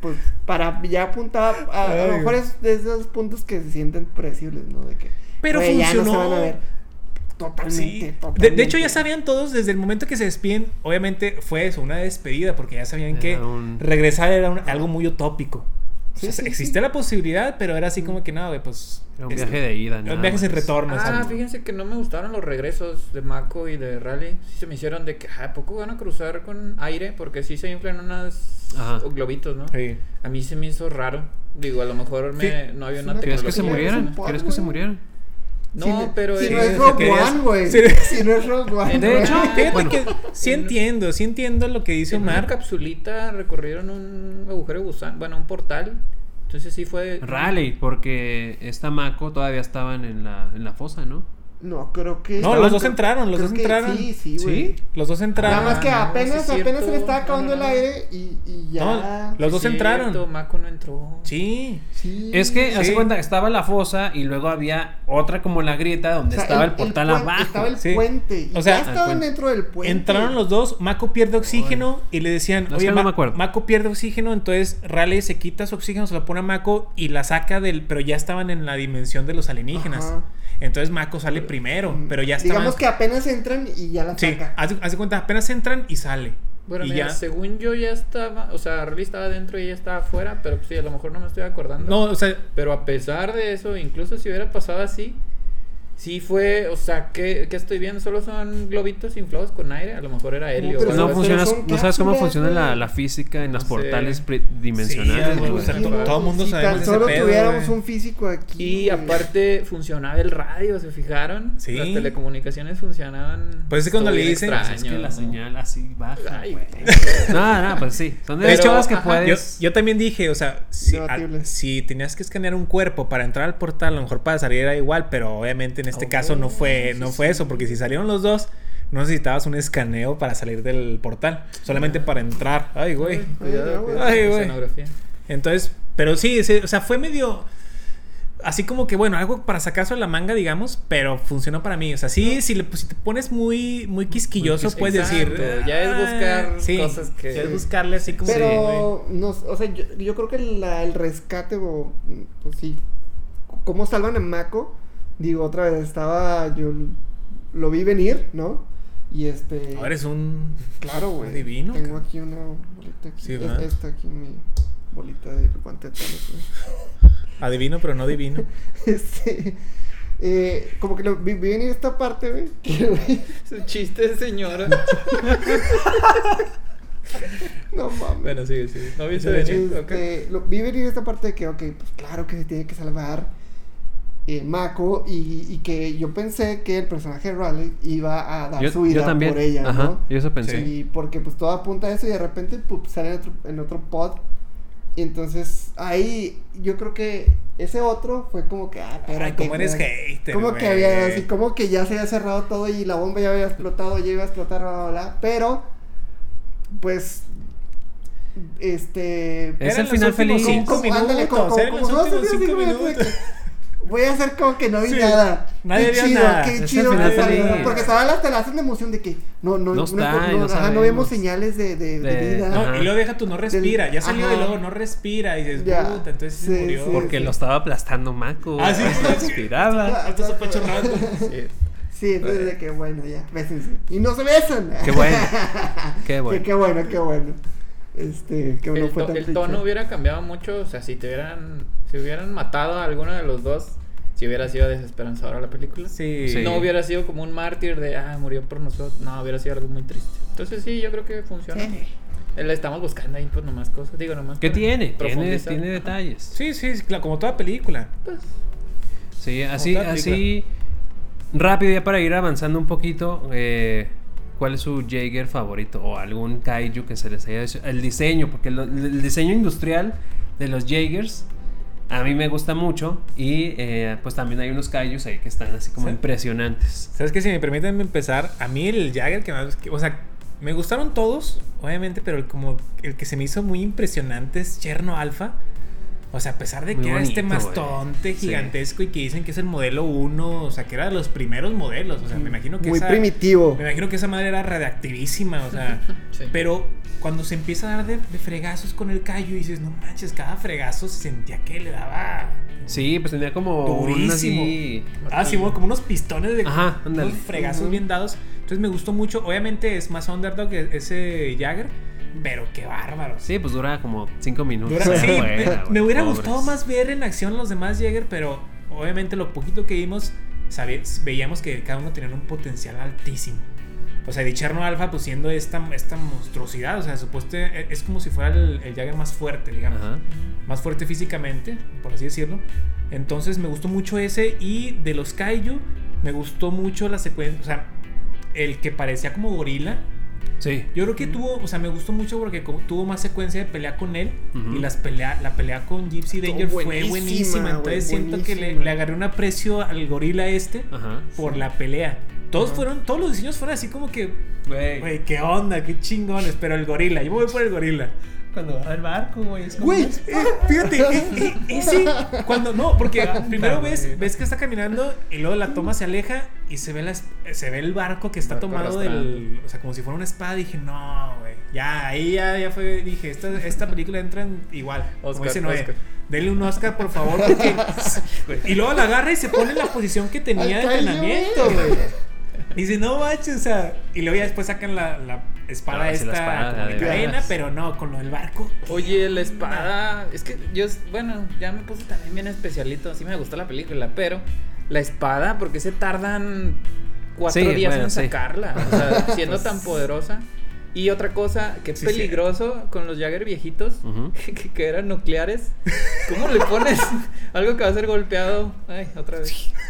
Pues para ya apuntar. A, a lo mejor es de esos puntos que se sienten predecibles, ¿no? De que. Pero güey, ya no se funcionó. van a ver. Totalmente. Sí. De, totalmente. de hecho, ya sabían todos desde el momento que se despiden. Obviamente fue eso, una despedida, porque ya sabían que un- regresar era un- algo muy utópico. O sea, Sí, sí, existía la posibilidad, pero era así como que no, güey, pues. Era un este, viaje de ida, Un nada viaje sin retorno. Ah, fíjense que no me gustaron los regresos de Mako y de Rally. Sí se me hicieron de que, ah, ¿a poco van a cruzar con aire? Porque sí se inflan unas Ajá. globitos, ¿no? sí. A mí se me hizo raro. Digo, a lo mejor me, Sí. no había una una- ¿Crees que se tecnología. murieran? ¿Crees que se güey. murieran? No, Si no- pero... Si eh, no es Rogue One, güey. Si no es Rogue One. De hecho, Fíjate Bueno. que sí entiendo, sí entiendo lo que dice en una Omar. capsulita recorrieron un agujero de gusano, bueno, un portal. Entonces sí fue... Raleigh, porque esta Mako todavía estaban en la, en la fosa, ¿no? No, creo que. No, los dos entraron, los dos entraron. Sí, sí, güey. Los dos entraron. Nada más que Ah, no, apenas, apenas se le estaba acabando No, no, el aire y, y ya. No, los dos entraron. cierto, Mako no entró. Sí. Sí. Es que, hace cuenta, estaba la fosa y luego había otra como la grieta donde O sea, estaba el, portal abajo. Estaba el Sí. puente. Y O sea, ya estaban dentro del puente. Entraron los dos, Mako pierde oxígeno y le decían, oye, no Ma- me acuerdo. Mako pierde oxígeno, entonces Raleigh se quita su oxígeno, se lo pone a Mako y la saca del, pero ya estaban en la dimensión de los alienígenas. Ajá. Entonces Mako sale primero, pero ya estaban... Digamos que apenas entran y ya la Sí, saca. haz de cuenta, apenas entran y sale. Bueno, y mira, ya... según yo ya estaba, o sea, Rally estaba dentro y ella estaba afuera, pero pues sí, a lo mejor no me estoy acordando. No, o sea, Pero a pesar de eso, incluso si hubiera pasado así, sí fue, o sea, ¿qué, qué estoy viendo? Solo son globitos inflados con aire, a lo mejor era helio. no así. funciona, no sabes cómo funciona la, la física en los No sé. portales Sí, o sea, to- todo mundo si sabemos tan ese solo pedo, tuviéramos güey. un físico aquí. Y güey. aparte funcionaba el radio, ¿se fijaron? Sí. Las telecomunicaciones funcionaban. Pues es que cuando le dicen, extraño, pues Es que la ¿no? señal así baja, Ay. No, no, pues sí. Son de cosas que ajá, Yo, puedes. yo también dije, o sea, si, a- si tenías que escanear un cuerpo para entrar al portal, a lo mejor para salir era igual, pero obviamente en este caso no fue, no fue eso, porque si salieron los dos, no necesitabas un escaneo para salir del portal, solamente para entrar. Ay, güey. Ay, güey. Entonces, pero sí, sí, o sea, fue medio así como que bueno, algo para sacarse la manga, digamos, pero funcionó para mí. O sea, sí, si, le, pues, si te pones muy, muy quisquilloso, puedes decir. Exacto, ya es buscar "Ah", sí, cosas que- ya es buscarle así como. Pero, Sí, no, o sea, yo, yo creo que la- el rescate, o, pues sí, cómo salvan a Mako, digo, otra vez, estaba, yo lo vi venir, ¿no? Y este... Ahora eres un. Claro, güey. Adivino, Tengo aquí una bolita aquí. Sí, Es- ¿verdad? esta aquí, mi bolita de guante de Thanos, güey. Adivino, pero no divino. Este... Eh, como que lo vi, vi venir esta parte, güey. Su chiste de señora. No mames. bueno, sigue. ¿No Sí, de sí. chiste? Ok. Este, lo- vi venir esta parte de que, ok, pues claro que se tiene que salvar eh, Mako y, y que yo pensé que el personaje de Raleigh iba a dar Yo, su vida yo también. por ella, Ajá, ¿no? yo eso pensé. Y porque pues todo apunta a eso y de repente pues, sale en otro, en otro pod. Y entonces ahí yo creo que ese otro fue como que, ah, Ay, espérate, como eres hater. Como que había, así como que ya se había cerrado todo y la bomba ya había explotado, ya iba a explotar, bla, bla, bla. Pero, pues, este... Es el final feliz. cinco como- ándale, minutos, como- como- los como últimos cinco minutos Voy a hacer como que no vi Sí, nada. nadie qué vio chido, nada. qué chido. Porque estaba hasta la hacen de emoción de que no, no, No está, no, y no ajá, no sabemos. vemos señales de, de, de De- vida. No, y luego deja tu no respira. Ya salió Ajá. y luego no respira. Y dices, Ya. puta, entonces sí, Sí, murió. sí. Porque lo estaba aplastando Maco. Ah, sí, sí. Respiraba. Hasta su pecho raro. Sí. Sí, entonces de que bueno, ya, bésense. Y no se besan. Qué bueno. Qué, bueno. qué bueno, qué bueno. Este, que no El, fue to- tan el cliché. tono hubiera cambiado mucho, o sea, si te hubieran, si hubieran matado a alguno de los dos, si hubiera sido desesperanzadora la película. Sí. Sí. No hubiera sido como un mártir de, ah, murió por nosotros. No, hubiera sido algo muy triste. Entonces sí, yo creo que funciona. Sí. Eh, Le estamos buscando ahí, pues nomás cosas. Digo, nomás. ¿Qué tiene? Tiene, detalles. Sí, sí, claro, como toda película. Pues, Sí, así, así. Rápido, ya para ir avanzando un poquito. eh, ¿Cuál es su Jaeger favorito? O algún kaiju que se les haya hecho. El diseño, porque lo- el diseño industrial de los Jaegers a mí me gusta mucho. Y eh, pues también hay unos kaijus ahí que están así como impresionantes. ¿Sabes qué? Si me permiten empezar, a mí el Jagger que más... que- o sea, me gustaron todos, obviamente, pero el, como el que se me hizo muy impresionante es Cherno Alpha. O sea, a pesar de Muy que era este bonito, mastonte güey. Sí. gigantesco y que dicen que es el modelo 1, o sea, que era de los primeros modelos. O sea, me imagino que Muy esa, primitivo. Me imagino que esa madre era radioactivísima, o sea. Sí. Pero cuando se empieza a dar de, de fregazos con el callo y dices, no manches, cada fregazo se sentía que le daba. Sí, pues tenía como Durísimo. así- Ah, sí, bueno, como unos pistones de Ajá, unos fregazos Ujú. bien dados. Entonces me gustó mucho. Obviamente es más underdog que ese Jagger, pero qué bárbaro. Sí, pues dura como 5 minutos. Dura- sí, Buena, me, me hubiera pobres. gustado más ver en acción los demás Jäger, pero obviamente lo poquito que vimos, sabe- veíamos que cada uno tenía un potencial altísimo. O sea, Dicherno Alpha, pues siendo esta, esta monstruosidad, o sea, supuesto, es como si fuera el, el Jagger más fuerte, digamos. Ajá. Más fuerte físicamente, por así decirlo. Entonces me gustó mucho ese. Y de los Kaiju, me gustó mucho la secuencia, o sea, el que parecía como gorila. Sí. Yo creo que tuvo, o sea, me gustó mucho porque tuvo más secuencia de pelea con él y las pelea, la pelea con Gypsy Danger fue buenísima, Entonces siento que le, le agarré un aprecio al gorila este Ajá. por la pelea. Todos Ajá. fueron, todos los diseños fueron así como que, Güey. qué onda, qué chingones. Pero el gorila, yo voy por el gorila. Cuando agarra el barco, güey. es como- Güey, eh, fíjate, eh, eh, ese, cuando no, porque primero ves, ves que está caminando y luego la toma se aleja y se ve, la, se ve el barco que está Barco tomado del, o sea, como si fuera una espada. Dije, no, güey, ya, ahí ya, ya fue, dije, esta, esta película entra en igual, como Oscar, dice Noé. Oscar. Denle un Oscar, por favor, porque... y luego la agarra y se pone en la posición que tenía de Al entrenamiento, güey. Dice, no manches, o sea... Y luego ya después sacan la, la espada Ah, esta la espada, como de de cadena, pero no, con lo del barco. Oye, la espada. Es que yo, bueno, ya me puse también bien especialito. Sí me gustó la película, pero la espada, ¿por qué se tardan cuatro Sí, días bueno, en sí. sacarla? O sea, siendo tan poderosa. Y otra cosa, que Sí, peligroso con los Jagger viejitos, que, que eran nucleares. ¿Cómo le pones algo que va a ser golpeado? Ay, otra vez.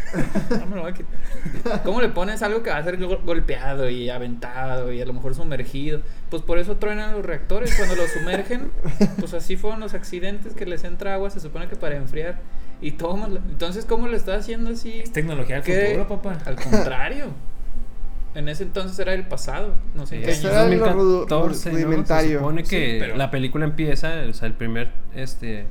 No me lo voy a quitar. ¿Cómo le pones algo que va a ser go- golpeado y aventado y a lo mejor sumergido? Pues por eso truenan los reactores cuando los sumergen. Pues así fueron los accidentes que les entra agua, se supone que para enfriar. Y tómalo. Entonces, ¿cómo lo está haciendo así? Es tecnología del futuro, papá. Al contrario. En ese entonces era el pasado. No sé año. era lo rudu- 2014, ¿no? rudimentario. Se supone que Sí, pero- la película empieza, o sea, el primer, este,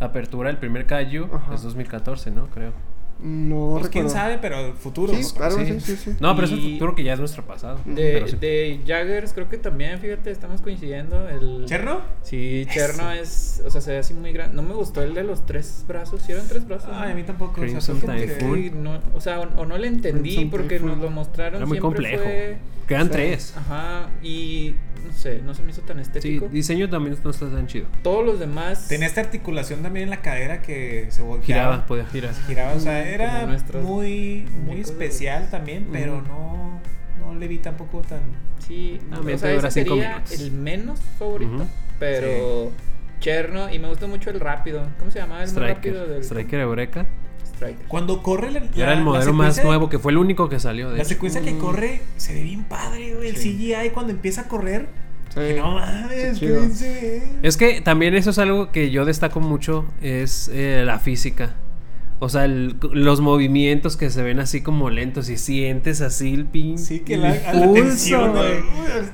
apertura, el primer Kaiju Ajá. es 2014, ¿no? Creo. No Pues quién recuerdo. sabe, pero futuro. Sí, claro, Sí. sí, sí, sí. No, pero es el Y- futuro que ya es nuestro pasado. De, de Jaggers, creo que también, fíjate, estamos coincidiendo. El... ¿Cherno? Sí, Cherno es, o sea, se ve así muy grande. No me gustó el de los tres brazos. ¿Sí eran tres brazos? Ay, no? a mí tampoco. o sea, que- no, o sea, o, o no le entendí Crimson porque Typhoon. nos lo mostraron Era muy siempre complejo. fue- Quedan Sí. tres. Ajá, y no sé, no se me hizo tan Sí, estético. diseño también no está tan chido. Todos los demás Tenía esta articulación también en la cadera que se volteaba. Giraba, podía girar. Giraba, o sea, era nuestros muy, muy de- especial también, pero no, no le vi tampoco tan. Sí, Ah, o sea, ese sería el menos favorito, pero Cherno y me gusta mucho el rápido. ¿Cómo se llamaba el más rápido del Striker Eureka. Cuando corre la, la- Era el modelo más nuevo que fue el único que salió. De La hecho. secuencia que Mm. corre se ve bien padre, güey. El Sí. CGI cuando empieza a correr. Sí. que no mames, Qué qué chido. bien se ve. Es que también eso es algo que yo destaco mucho, es eh, la física. O sea, el- los movimientos que se ven así como lentos y sientes así el pin. Sí, que el la, a la pulso, tensión.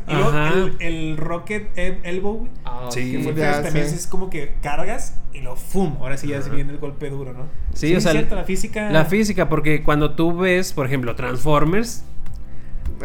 Y luego Ajá. el, el Rocket El- Elbow, güey. Ah, Sí. Que fue Ya que también es como que cargas y lo fum. Ahora sí ya se viene el golpe duro, ¿no? Sí, o sea, es cierto, la física. La física, porque cuando tú ves, por ejemplo, Transformers,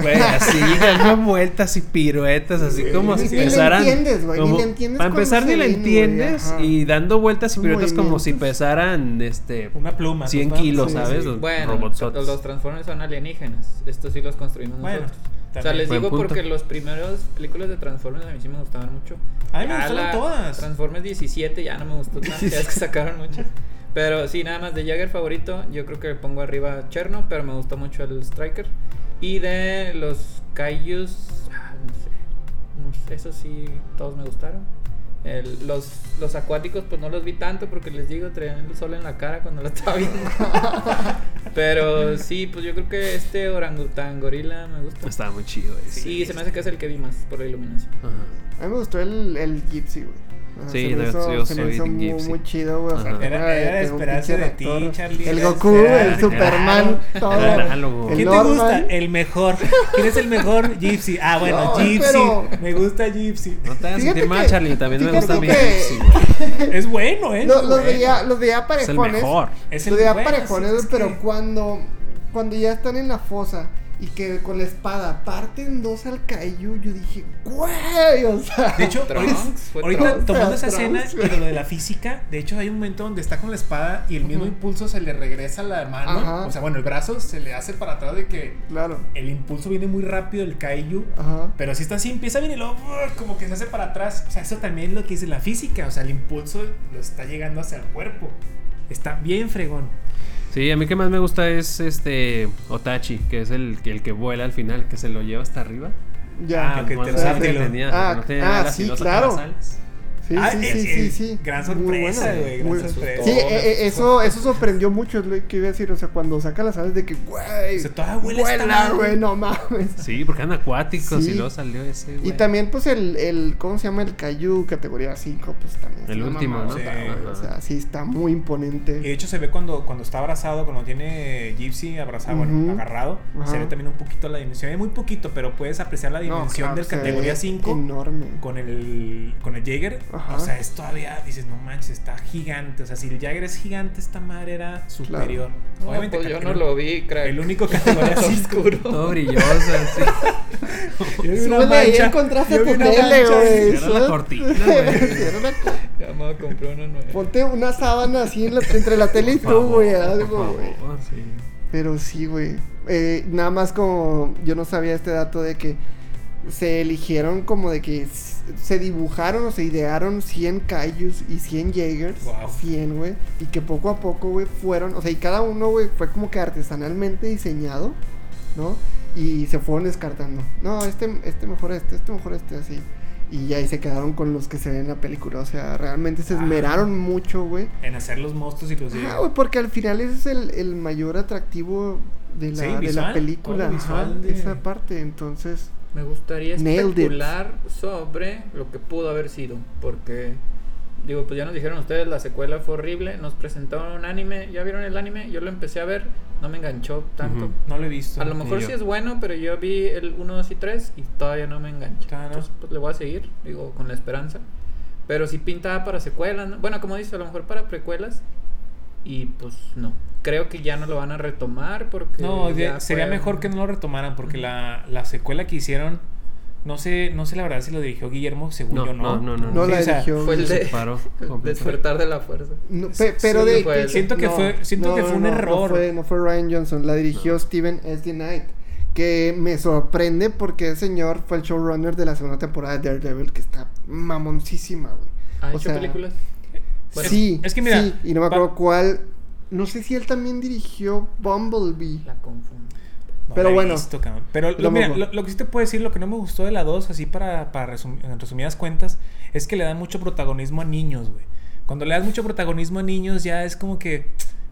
güey, así dando vueltas y piruetas, así Sí, como si le pesaran. entiendes, güey, ni como- le entiendes Para empezar, ni le entiendes y dando vueltas y piruetas como si pesaran este Una pluma. 100 pues, ¿no? kilos, Sí, ¿sabes? sí. Los Bueno, los Transformers son alienígenas. Estos sí los construimos Bueno, nosotros. O sea, les digo punto. porque los primeros películas de Transformers a mí sí me gustaban mucho. A mí me gustaron todas. Transformers 17 ya no me gustó tanto, ya es que sacaron muchas. Pero sí, nada más de Jagger favorito, yo creo que pongo arriba Cherno, pero me gustó mucho el Striker. Y de los Kaijus, ah, no sé, no sé, esos sí, todos me gustaron. El- los, los acuáticos, pues no los vi tanto porque les digo, traían el sol en la cara cuando lo estaba viendo. Pero sí, pues yo creo que este orangután gorila me gusta. Estaba muy chido ese. Sí, se me hace que es el que vi más por la iluminación. Ajá. A mí me gustó el, el Gypsy, güey. Ajá, Sí, se me no, hizo, yo se me soy hizo muy, Gypsy. muy chido, güey. O sea. Era- era esperarse de ti. Charlie, El Goku, el Superman, todo. Análogo. El ¿Quién te gusta? El mejor. ¿Quién es el mejor? Gypsy. Ah, bueno, No, Gypsy. pero- Me gusta Gypsy. No te hagas sentir mal, Charlie. También me gusta mi que- Gypsy. Es bueno, ¿eh? Los veía, los veía Es el parejones. mejor. Es el Los veía parejones, pero cuando, cuando ya están en la fosa y que con la espada parten dos al Kaiju, yo dije, güey, o sea. De hecho, Trunks, ahorita, Trunks. tomando esa Trunks, escena y de lo de la física, de hecho hay un momento donde está con la espada y el mismo impulso se le regresa a la mano. Ajá. O sea, bueno, el brazo se le hace para atrás de que Claro. el impulso viene muy rápido del kaiju. Ajá. Pero si está así, empieza bien y luego como que se hace para atrás. O sea, eso también es lo que dice la física. O sea, el impulso lo está llegando hacia el cuerpo. Está bien fregón. Sí, a mí que más me gusta es este Otachi, que es el, que- el que vuela al final, que se lo lleva hasta arriba. Ya. Ah, ok, Cuando te lo- tenía, Ah, no tenía ah, y sí, claro. las alas. Sí, Ah, sí, sí, sí, sí. gran sorpresa, bueno, güey, gran sorpresa. Sí, eh, eh, eso, eso sorprendió mucho, es lo que iba a decir. O sea, cuando saca las alas de que, güey. Se toda vuela esta vuela, madre. güey, no mames. Sí, porque eran acuáticos Sí. y luego salió ese. Y güey. también, pues, el, el, ¿cómo se llama? El Kaiju categoría 5, pues también. es El último, ¿no? Sí. güey, O sea, sí está muy Y imponente. de hecho se ve cuando, cuando está abrazado, cuando tiene Gypsy abrazado, bueno, agarrado, se ve también un poquito la dimensión. Ve muy poquito, pero puedes apreciar la No, dimensión claro, del categoría 5 Enorme. con el, con el Jaeger. Ajá. O sea, es todavía, dices, no manches, está gigante. O sea, si el Jaeger es gigante, esta madre era superior. No, Obviamente, pues yo no lo vi, crack. El único categoría 5. oscuro. Todo brillosa, sí. Yo vi una mancha, el contraste yo a vi tu una tele, güey. Era la cortina, güey. Ya me voy a comprar una nueva. Ponte una sábana así en la- entre la tele y tú, güey, algo, güey. sí. Pero sí, güey. Eh, nada más como yo no sabía este dato de que se eligieron como de que se dibujaron o se idearon 100 Kaijus y 100 Jaegers. Wow. 100, güey. Y que poco a poco, güey, fueron, o sea, y cada uno, güey, fue como que artesanalmente diseñado, ¿no? Y se fueron descartando. No, este, este mejor este, este mejor este, así. Y ya ahí se quedaron con los que se ven en la película. O sea, realmente se Ah. esmeraron mucho, güey. En hacer los monstruos y los Ajá, Jaeger. güey, porque al final ese es el, el mayor atractivo de la, Sí, de la visual, película. ajá, visual de- Esa parte, entonces. Me gustaría especular sobre lo que pudo haber sido. Porque, digo, pues ya nos dijeron ustedes, la secuela fue horrible. Nos presentaron un anime. ¿Ya vieron el anime? Yo lo empecé a ver. No me enganchó tanto. No lo he visto. A lo mejor sí es bueno, pero yo vi el 1, 2 y 3 y todavía no me engancha. Ah, ¿no? Entonces, pues le voy a seguir, digo, con la esperanza. Pero sí pintaba para secuelas. ¿no? Bueno, como dice, a lo mejor para precuelas. Y pues no. Creo que ya no lo van a retomar porque. No, de- sería fue- mejor que no lo retomaran porque la, la secuela que hicieron, no sé, no sé la verdad si lo dirigió Guillermo, según No, yo no. no, no, no, No la dirigió. Fue el de. separó. Despertar de la fuerza. No, pe- pero Sí, de. fue. Siento que fue- siento que fue un error. No fue, no fue Ryan Johnson, la dirigió Steven S. D. Knight. Que me sorprende porque el señor fue el showrunner de la segunda temporada de Daredevil, que está mamoncísima, güey. ¿Ha O hecho sea, películas? Bueno, sí, es que mira, sí, y no me acuerdo cuál. No sé si él también dirigió Bumblebee. La confundo. No Pero bueno, visto. Pero lo, lo mira, lo, lo que sí te puedo decir, lo que no me gustó de la 2, así para, para resum- en resumidas cuentas, es que le dan mucho protagonismo a niños, güey. Cuando le das mucho protagonismo a niños, ya es como que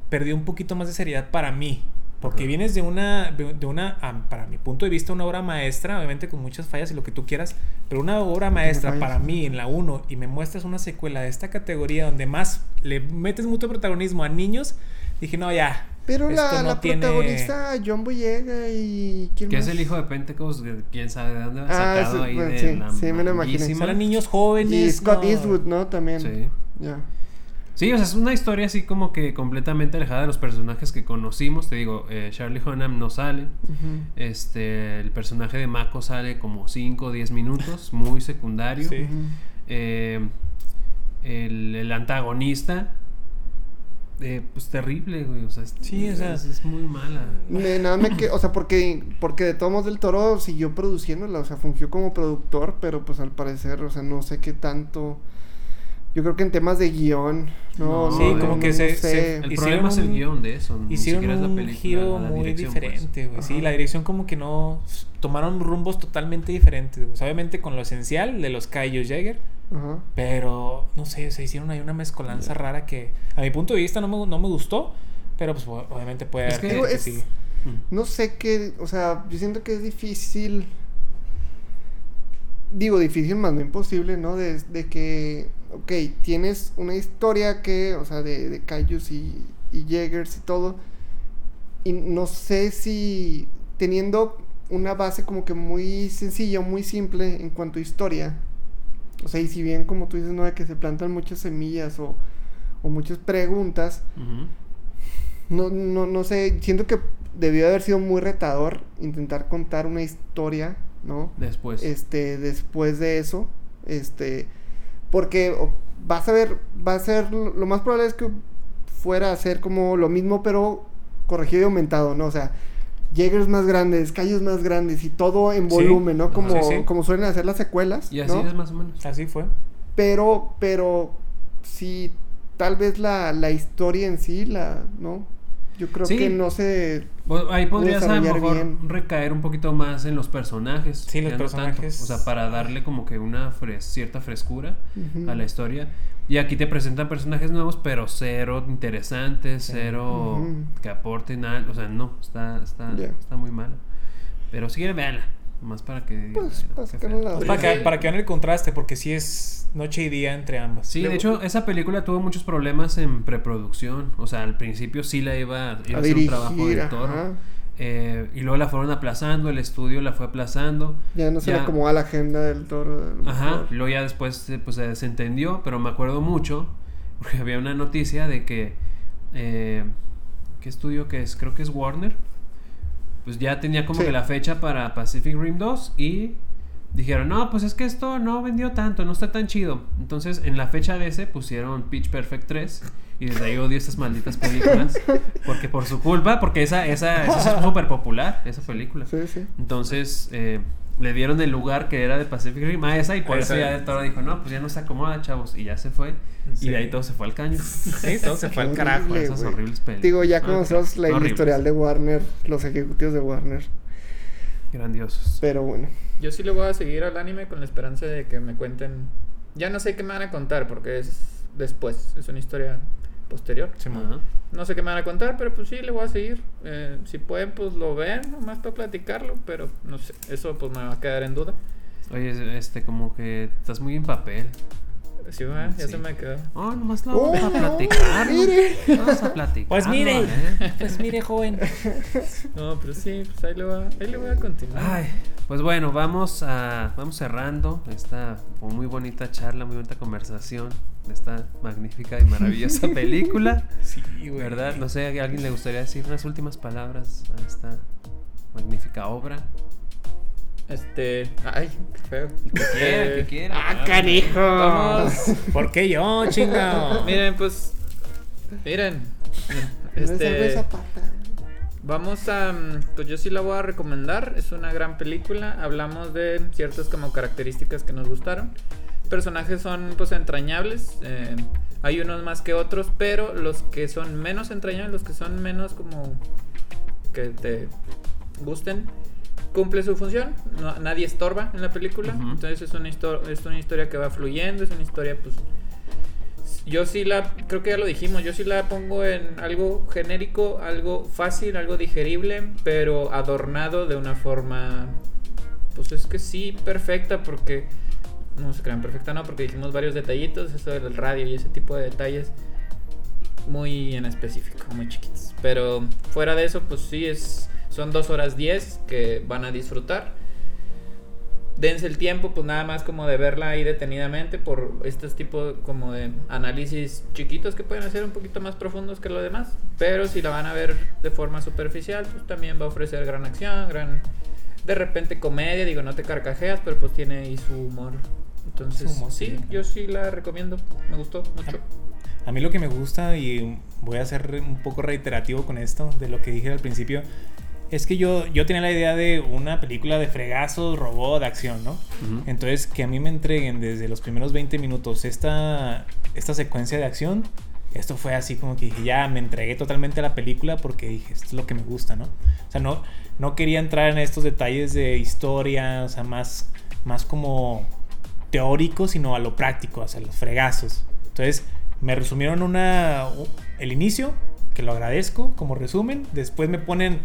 perdió un poquito más de seriedad para mí. Porque Ajá. vienes de una, de una, para mi punto de vista, una obra maestra, obviamente con muchas fallas y lo que tú quieras, pero una obra maestra fallas, para mí en la 1 y me muestras una secuela de esta categoría donde más le metes mucho protagonismo a niños, dije, no, ya. Pero esto la, no la tiene- protagonista John Boyega y quién Que más? es el hijo de Pentecost, que quién sabe de dónde ha Ah, sacado sí, ahí bueno, de sí, la sí, me lo imaginé. niños jóvenes. Y Scott no. Eastwood, ¿no? También. Sí. Ya. Sí, o sea, es una historia así como que completamente alejada de los personajes que conocimos. Te digo, eh, Charlie Hunnam no sale. Este, el personaje de Mako sale como 5 o 10 minutos, muy secundario. Sí. Eh, el, el antagonista, eh, pues terrible, güey. O sea, es, Sí, o sea- es, es muy mala. Me- nada me que, o sea, porque, porque de todos modos del Toro siguió produciéndola, o sea, fungió como productor, pero pues al parecer, o sea, no sé qué tanto. Yo creo que en temas de guion, no, No, Sí, no, como no, que no se- El Hicieron problema es el un- guion de eso. ni Hicieron siquiera es la un película, giro la muy pues. diferente, güey. Sí, la dirección como que no... Tomaron rumbos totalmente diferentes. sea, obviamente con lo esencial de los Kaijus Jäger. Ajá. Pero, no sé, se hicieron ahí una mezcolanza rara que a mi punto de vista no me, no me gustó. Pero pues obviamente puede Es haber que- gente que es- sí. No sé qué, o sea, yo siento que es difícil. Digo, difícil más no imposible, ¿no? De, de que ok, tienes una historia que, o sea, de, de Kaijus y, y Jaegers y todo. Y no sé si teniendo una base como que muy sencilla, muy simple en cuanto a historia. O sea, y si bien como tú dices, no, de que se plantan muchas semillas o, o muchas preguntas, no, no, no sé, siento que debió haber sido muy retador intentar contar una historia, ¿no? Después. Este, después de eso, este, porque vas a ver, va a ser, lo más probable es que fuera a ser como lo mismo, pero corregido y aumentado, ¿no? O sea, Jaegers más grandes, callos más grandes y todo en Sí. volumen, ¿no? Como, Sí, sí. como suelen hacer las secuelas, y así ¿no? es más o menos. Así fue. Pero, pero, sí, tal vez la, la historia en sí, la, ¿no? Yo creo Sí. que no se... Bueno, ahí podrías a lo mejor bien. recaer un poquito más en los personajes. Sí, los ya no personajes. O sea, para darle como que una fres- cierta frescura Ujú. a la historia. Y aquí te presentan personajes nuevos, pero cero interesantes, cero Ujú. que aporten nada. O sea, no, está, está, Ya. está muy mala. Pero si quieren, véanla. Más para que Pues, la- Pues para, que, para que vean el contraste, porque sí es noche y día entre ambas. Sí, de hecho, esa película tuvo muchos problemas en preproducción. O sea, al principio sí la iba, iba a, A ser un trabajo del toro. Eh, y luego la fueron aplazando, el estudio la fue aplazando. Ya no se Ya. le la agenda del toro. Ajá, mejor. y luego ya después pues, se desentendió, pero me acuerdo mucho, porque había una noticia de que, eh, ¿qué estudio que es? Creo que es Warner, pues ya tenía como Sí. que la fecha para Pacific Rim 2 y dijeron, no, pues es que esto no vendió tanto, no está tan chido. Entonces en la fecha de ese pusieron Pitch Perfect 3 y desde ahí odio estas malditas películas, porque por su culpa, porque esa, esa, esa es súper popular, esa película. Sí, sí. Entonces eh, le dieron el lugar que era de Pacific Rim a esa y por eso ya el toro dijo, no, pues ya no se acomoda, chavos. Y ya se fue. Sí. Y de ahí todo se fue al caño. Sí, todo se fue al carajo. Esas horribles películas. Digo, ya conocemos la, el horribles. historial de Warner, los ejecutivos de Warner. Grandiosos. Pero bueno. Yo sí le voy a seguir al anime con la esperanza de que me cuenten. Ya no sé qué me van a contar porque es después, es una historia posterior. Ajá. No sé qué me van a contar, pero pues sí, le voy a seguir. Eh, si pueden, pues lo ven, nomás para platicarlo, pero no sé, eso pues me va a quedar en duda. Oye, este, como que estás muy en papel. Sí, va, ya Sí. se me quedó. Oh, nomás lo Oh, vamos a platicar. ¿no? mire. Vamos a platicar. Pues mire. ¿eh? Pues mire, joven. No, pero sí, pues ahí le voy a, ahí le voy a continuar. Ay, pues bueno, vamos a vamos cerrando esta muy bonita charla, muy bonita conversación de esta magnífica y maravillosa película. Sí, güey. ¿Verdad? No sé, ¿a alguien le gustaría decir unas últimas palabras a esta magnífica obra? Este, ay, qué feo. Que quiera, que quiera. ¡Ah, canijo! Vamos. ¿Por qué yo, chingado? Miren, pues, miren. Este. Vamos a. Pues yo sí la voy a recomendar. Es una gran película. Hablamos de ciertas como características que nos gustaron. Personajes son pues entrañables. eh, hay unos más que otros. Pero los que son menos entrañables, los que son menos como. que te gusten. Cumple su función. No- nadie estorba en la película. Entonces es una, es una historia que va fluyendo. Es una historia pues yo sí la, creo que ya lo dijimos, yo sí la pongo en algo genérico, algo fácil, algo digerible, pero adornado de una forma, pues es que sí, perfecta, porque, no se crean perfecta, no, porque dijimos varios detallitos, eso del radio y ese tipo de detalles, muy en específico, muy chiquitos. Pero fuera de eso, pues sí, es, son dos horas 10 que van a disfrutar dense el tiempo, pues nada más como de verla ahí detenidamente por estos tipos como de análisis chiquitos que pueden ser un poquito más profundos que lo demás. Pero si la van a ver de forma superficial, pues también va a ofrecer gran acción, gran de repente comedia, digo, no te carcajeas, pero pues tiene ahí su humor. Entonces, Su humor, sí, sí. yo sí la recomiendo, me gustó mucho. A mí lo que me gusta, y voy a ser un poco reiterativo con esto, de lo que dije al principio, es que yo, yo tenía la idea de una película de fregazos, robot, de acción, ¿no? Entonces, que a mí me entreguen desde los primeros 20 minutos esta, esta secuencia de acción, esto fue así como que dije, ya me entregué totalmente a la película porque dije, esto es lo que me gusta, ¿no? O sea, no, no quería entrar en estos detalles de historia, o sea, más, más como teórico, sino a lo práctico, o sea, los fregazos. Entonces, me resumieron una, el inicio, que lo agradezco como resumen, después me ponen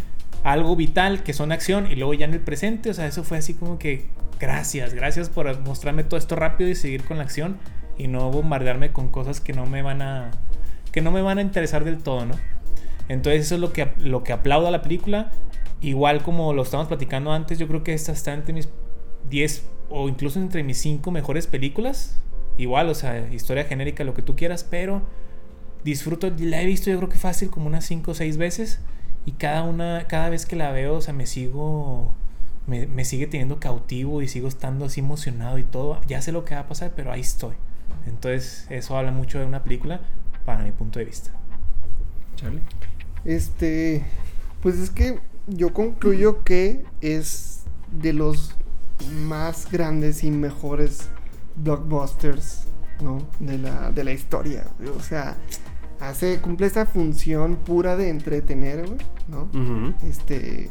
algo vital, que son acción, y luego ya en el presente, o sea, eso fue así como que, gracias, gracias por mostrarme todo esto rápido y seguir con la acción. y no bombardearme con cosas que no me van a que no me van a interesar del todo, ¿no? Entonces eso es lo que, lo que aplaudo a la película. Igual como lo estábamos platicando antes, yo creo que esta está entre mis 10 o incluso entre mis 5 mejores películas. Igual, o sea, historia genérica, lo que tú quieras, pero disfruto, la he visto yo creo que fácil como unas 5 o 6 veces y cada una, cada vez que la veo, o sea, me sigo, me, me, sigue teniendo cautivo y sigo estando así emocionado y todo. Ya sé lo que va a pasar, pero ahí estoy. Entonces, eso habla mucho de una película para mi punto de vista. Charlie. Este, pues es que yo concluyo que es de los más grandes y mejores blockbusters, ¿no? De la, de la historia. O sea, hace, cumple esa función pura de entretener, güey, ¿no? Este,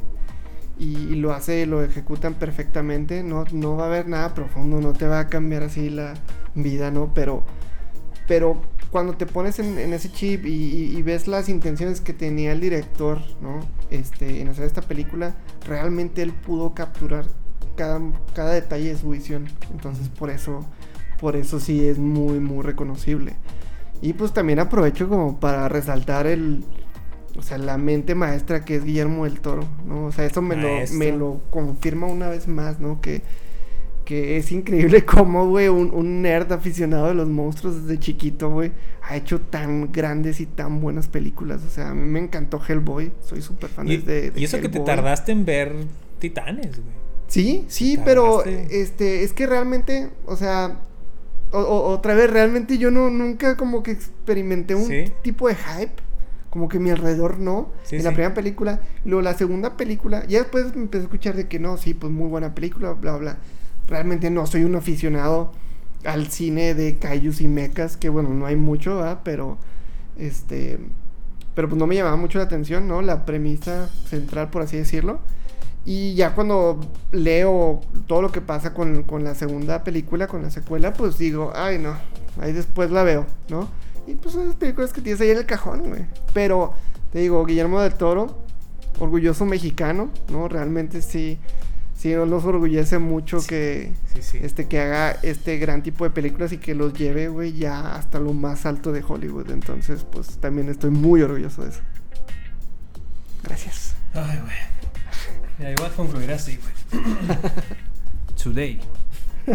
y, y lo hace, lo ejecutan perfectamente. No, no va a haber nada profundo, no te va a cambiar así la vida, ¿no? Pero, pero cuando te pones en, en ese chip y, y- y ves las intenciones que tenía el director, ¿no? Este, en hacer esta película, realmente él pudo capturar cada, cada detalle de su visión. Entonces, por eso, por eso sí es muy, muy reconocible. Y pues también aprovecho como para resaltar el, o sea, la mente maestra que es Guillermo del Toro, ¿no? O sea, eso me lo, me lo confirma una vez más, ¿no? Que, que es increíble cómo, güey, un, un nerd aficionado de los monstruos desde chiquito, güey, ha hecho tan grandes y tan buenas películas. O sea, a mí me encantó Hellboy, soy súper fan Y, de, de y eso que te tardaste en ver Titanes, güey. Sí, sí, pero este, es que realmente, o sea, o- o- otra vez, realmente yo no nunca como que experimenté un Sí. tipo de hype, como que mi alrededor no, Sí, en la sí. primera película, luego la segunda película, ya después me empecé a escuchar de que no, sí, pues muy buena película, bla, bla. Realmente no soy un aficionado al cine de kaijus y mechas, que bueno, no hay mucho, ¿verdad? Pero, este, pero pues no me llamaba mucho la atención, ¿no? La premisa central, por así decirlo. Y ya cuando leo todo lo que pasa con, con la segunda película, con la secuela, pues digo, ay no, ahí después la veo, ¿no? Y pues son las películas que tienes ahí en el cajón, güey. Pero, te digo, Guillermo del Toro, orgulloso mexicano, ¿no? Realmente sí, sí nos orgullece mucho que, Sí, sí. este, que haga este gran tipo de películas y que los lleve, güey, ya hasta lo más alto de Hollywood. Entonces, pues también estoy muy orgulloso de eso. Gracias. Ay, güey. Mira, iba a concluir así, güey. Today.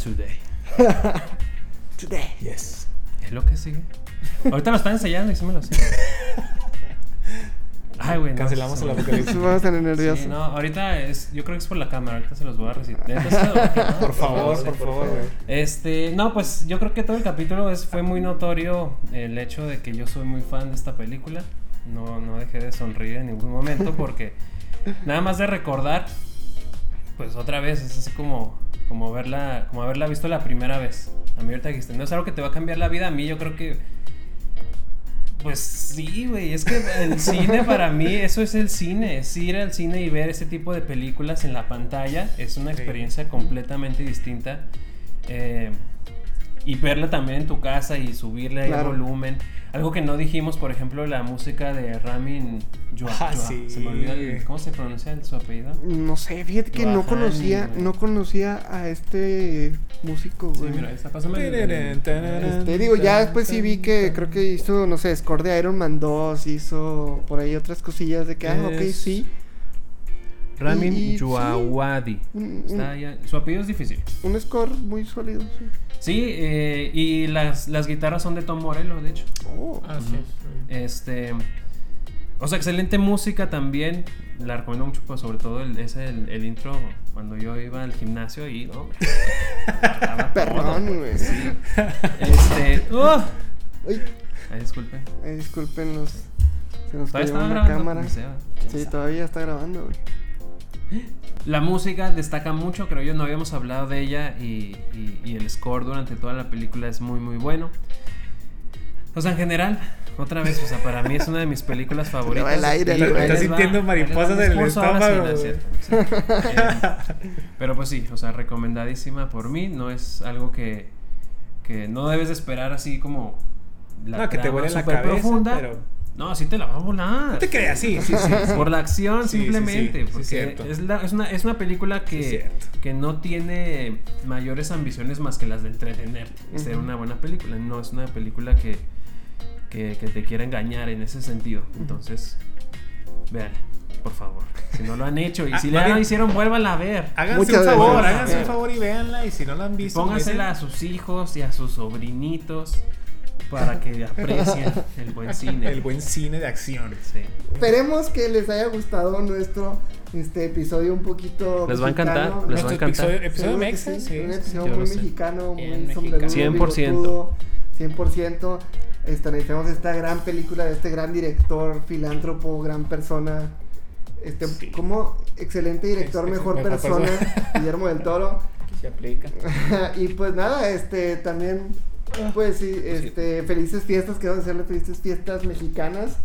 Today. Today. Yes. Es lo que sigue. Ahorita lo están ensayando y sí me lo sé. Ay, güey. no, Cancelamos el apocalipsis. Vamos a tener nerviosos. Sí, no, ahorita es, yo creo que es por la cámara, ahorita se los voy a recitar. Entonces, Por favor, por favor, güey. Este, no, pues yo creo que todo el capítulo es, fue muy notorio el hecho de que yo soy muy fan de esta película. No, no dejé de sonreír en ningún momento porque nada más de recordar, pues otra vez es así como, como verla, como haberla visto la primera vez. A mí ahorita dijiste, no es algo que te va a cambiar la vida. A mí yo creo que, pues sí, güey, es que el cine para mí, eso es el cine, es ir al cine y ver ese tipo de películas en la pantalla, es una Sí. experiencia completamente distinta. Eh, y verla también en tu casa y subirle ahí el Claro. volumen. Algo que no dijimos, por ejemplo, la música de Ramin Djawadi. Ah, sí. Se me olvida el- cómo se pronuncia el- su apellido. No sé, fíjate que no conocía, no conocía a este músico, Sí, güey. mira, pásame el- el- Este, digo, ya después sí vi que creo que hizo, no sé, score de Iron Man 2, hizo por ahí otras cosillas de que, ah, ok, sí. Ramin Y- y- Djawadi. Un, Está un- allá- Su apellido es difícil. un score muy sólido, sí. Sí, eh, y las, las guitarras son de Tom Morello, de hecho. Oh, Así es. Este. O sea, excelente música también. La recomiendo mucho, pues, sobre todo el, ese, el, el intro cuando yo iba al gimnasio y. ¿no? Estaba Perrón, todo, güey. pues, sí. Este. ¡oh! Ay, Ay, disculpen. ay, disculpen los. Se nos Todavía cayó una grabando. cámara. Quién Sí, todavía está grabando, güey. La música destaca mucho, creo yo, no habíamos hablado de ella y, y- y el score durante toda la película es muy muy bueno. O sea, en general, otra vez, o sea, para mí es una de mis películas favoritas. va el aire, va- sintiendo mariposas en el sí, estómago, sí. Eh, pero pues sí, o sea, recomendadísima por mí, no es algo que, que no debes de esperar así como la No, que te la súper cabeza, profunda, pero... No, sí te la va a volar. No te creas, sí, sí, sí. sí. Por la acción Sí, simplemente. sí, sí, porque cierto. es, la- es una, es una película que, que no tiene mayores ambiciones más que las de entretener. y ser una buena película. No es una película que, que, que te quiera engañar en ese sentido. Entonces, vean, por favor. Si no lo han hecho y Ah, si lo bien- hicieron, vuélvanla a ver. Háganse Muchas un favor, gracias. háganse un favor y véanla. Y si no la han visto, Póngansela a sus hijos y a sus sobrinitos para que aprecien el buen cine. el buen cine de acción. Sí. Esperemos que les haya gustado nuestro este episodio un poquito. Les va a encantar, mexicano. les va a encantar. episodio, episodio sí, sí. Un episodio muy mexicano, muy mexicano. sombrerudo, 100%. bigotudo, 100%. Este, necesitamos esta gran película de este gran director, filántropo, gran persona. Este, Sí. como excelente director, Este, mejor mejor persona, persona. Guillermo del Toro. Que se aplica. y pues nada, este también, pues sí, este, felices fiestas, quiero hacerle felices fiestas mexicanas.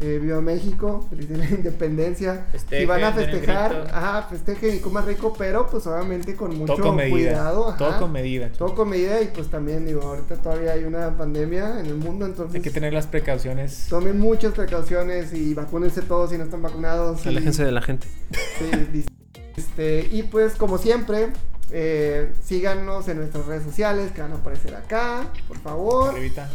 Eh, viva México, feliz día de la independencia. si Festejen, van a festejar, ajá, festejen y coman rico, pero pues obviamente con mucho Todo con medida. cuidado. ajá. Todo con medida. Todo con medida y pues también digo, ahorita todavía hay una pandemia en el mundo, entonces Hay que tener las precauciones. tomen muchas precauciones y vacúnense todos si no están vacunados. y- Aléjense de la gente. Sí, este, y pues como siempre, eh, síganos en nuestras redes sociales que van a aparecer acá, por favor. Arribita.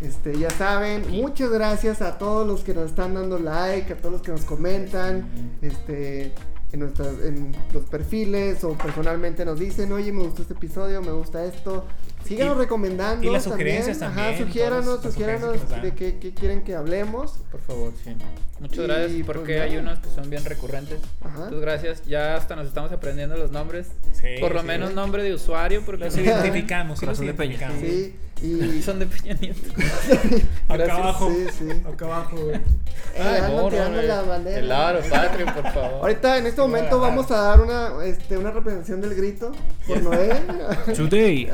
Este, ya saben, muchas gracias a todos los que nos están dando like, a todos los que nos comentan, este, en nuestras, en los perfiles o personalmente nos dicen, oye, me gustó este episodio, me gusta esto. Síganos Y- recomendando. y las sugerencias también, Ajá, sugiéranos, nos de qué, qué quieren que hablemos. Por favor, sí. Muchas Y, gracias pues, porque nada. hay unos que son bien recurrentes. Ajá. Muchas gracias. Ya hasta nos estamos aprendiendo los nombres. Sí, Por lo sí. menos nombre de usuario porque Los identificamos, sí, los identificamos. Sí, y... son de Peña Nieto. Acá abajo. Sí, sí. Acá abajo, güey. Ay, no, no, no, la bandera. El aro, Patreon, por favor. Ahorita en este momento vamos a dar una, este, una representación del grito por Noé. Today.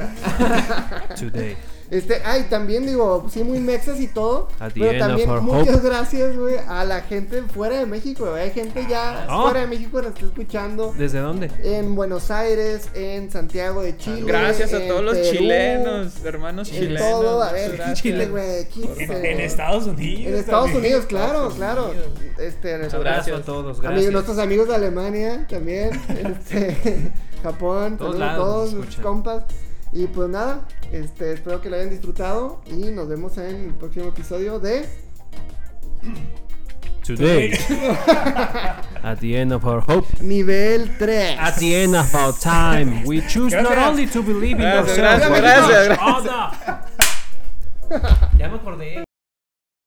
Today. Este, ay, también digo, sí, muy mexas y todo. Pero también muchas hope. gracias, güey, a la gente fuera de México, güey. Hay gente ya Ah. fuera de México que nos está escuchando. ¿Desde dónde? En Buenos Aires, en Santiago de Chile. Gracias a en todos los Perú, chilenos, hermanos En chilenos. todo, a ver, gracias. Chile, güey. En, güey. en Estados Unidos. En Estados también. Unidos, claro, Estados claro. Unidos. Este, Muchas Abrazo gracias. a todos, Amigos, gracias. nuestros amigos de Alemania también, este, Japón, Todos saludos a lados todos compas. Y pues nada, este, espero que lo hayan disfrutado y nos vemos en el próximo episodio de Today. At the end of our hope. Nivel 3. At the end of our time, we choose not Gracias. only to believe in Gracias, ourselves, gracias, but in gracias, other. Ya me acordé.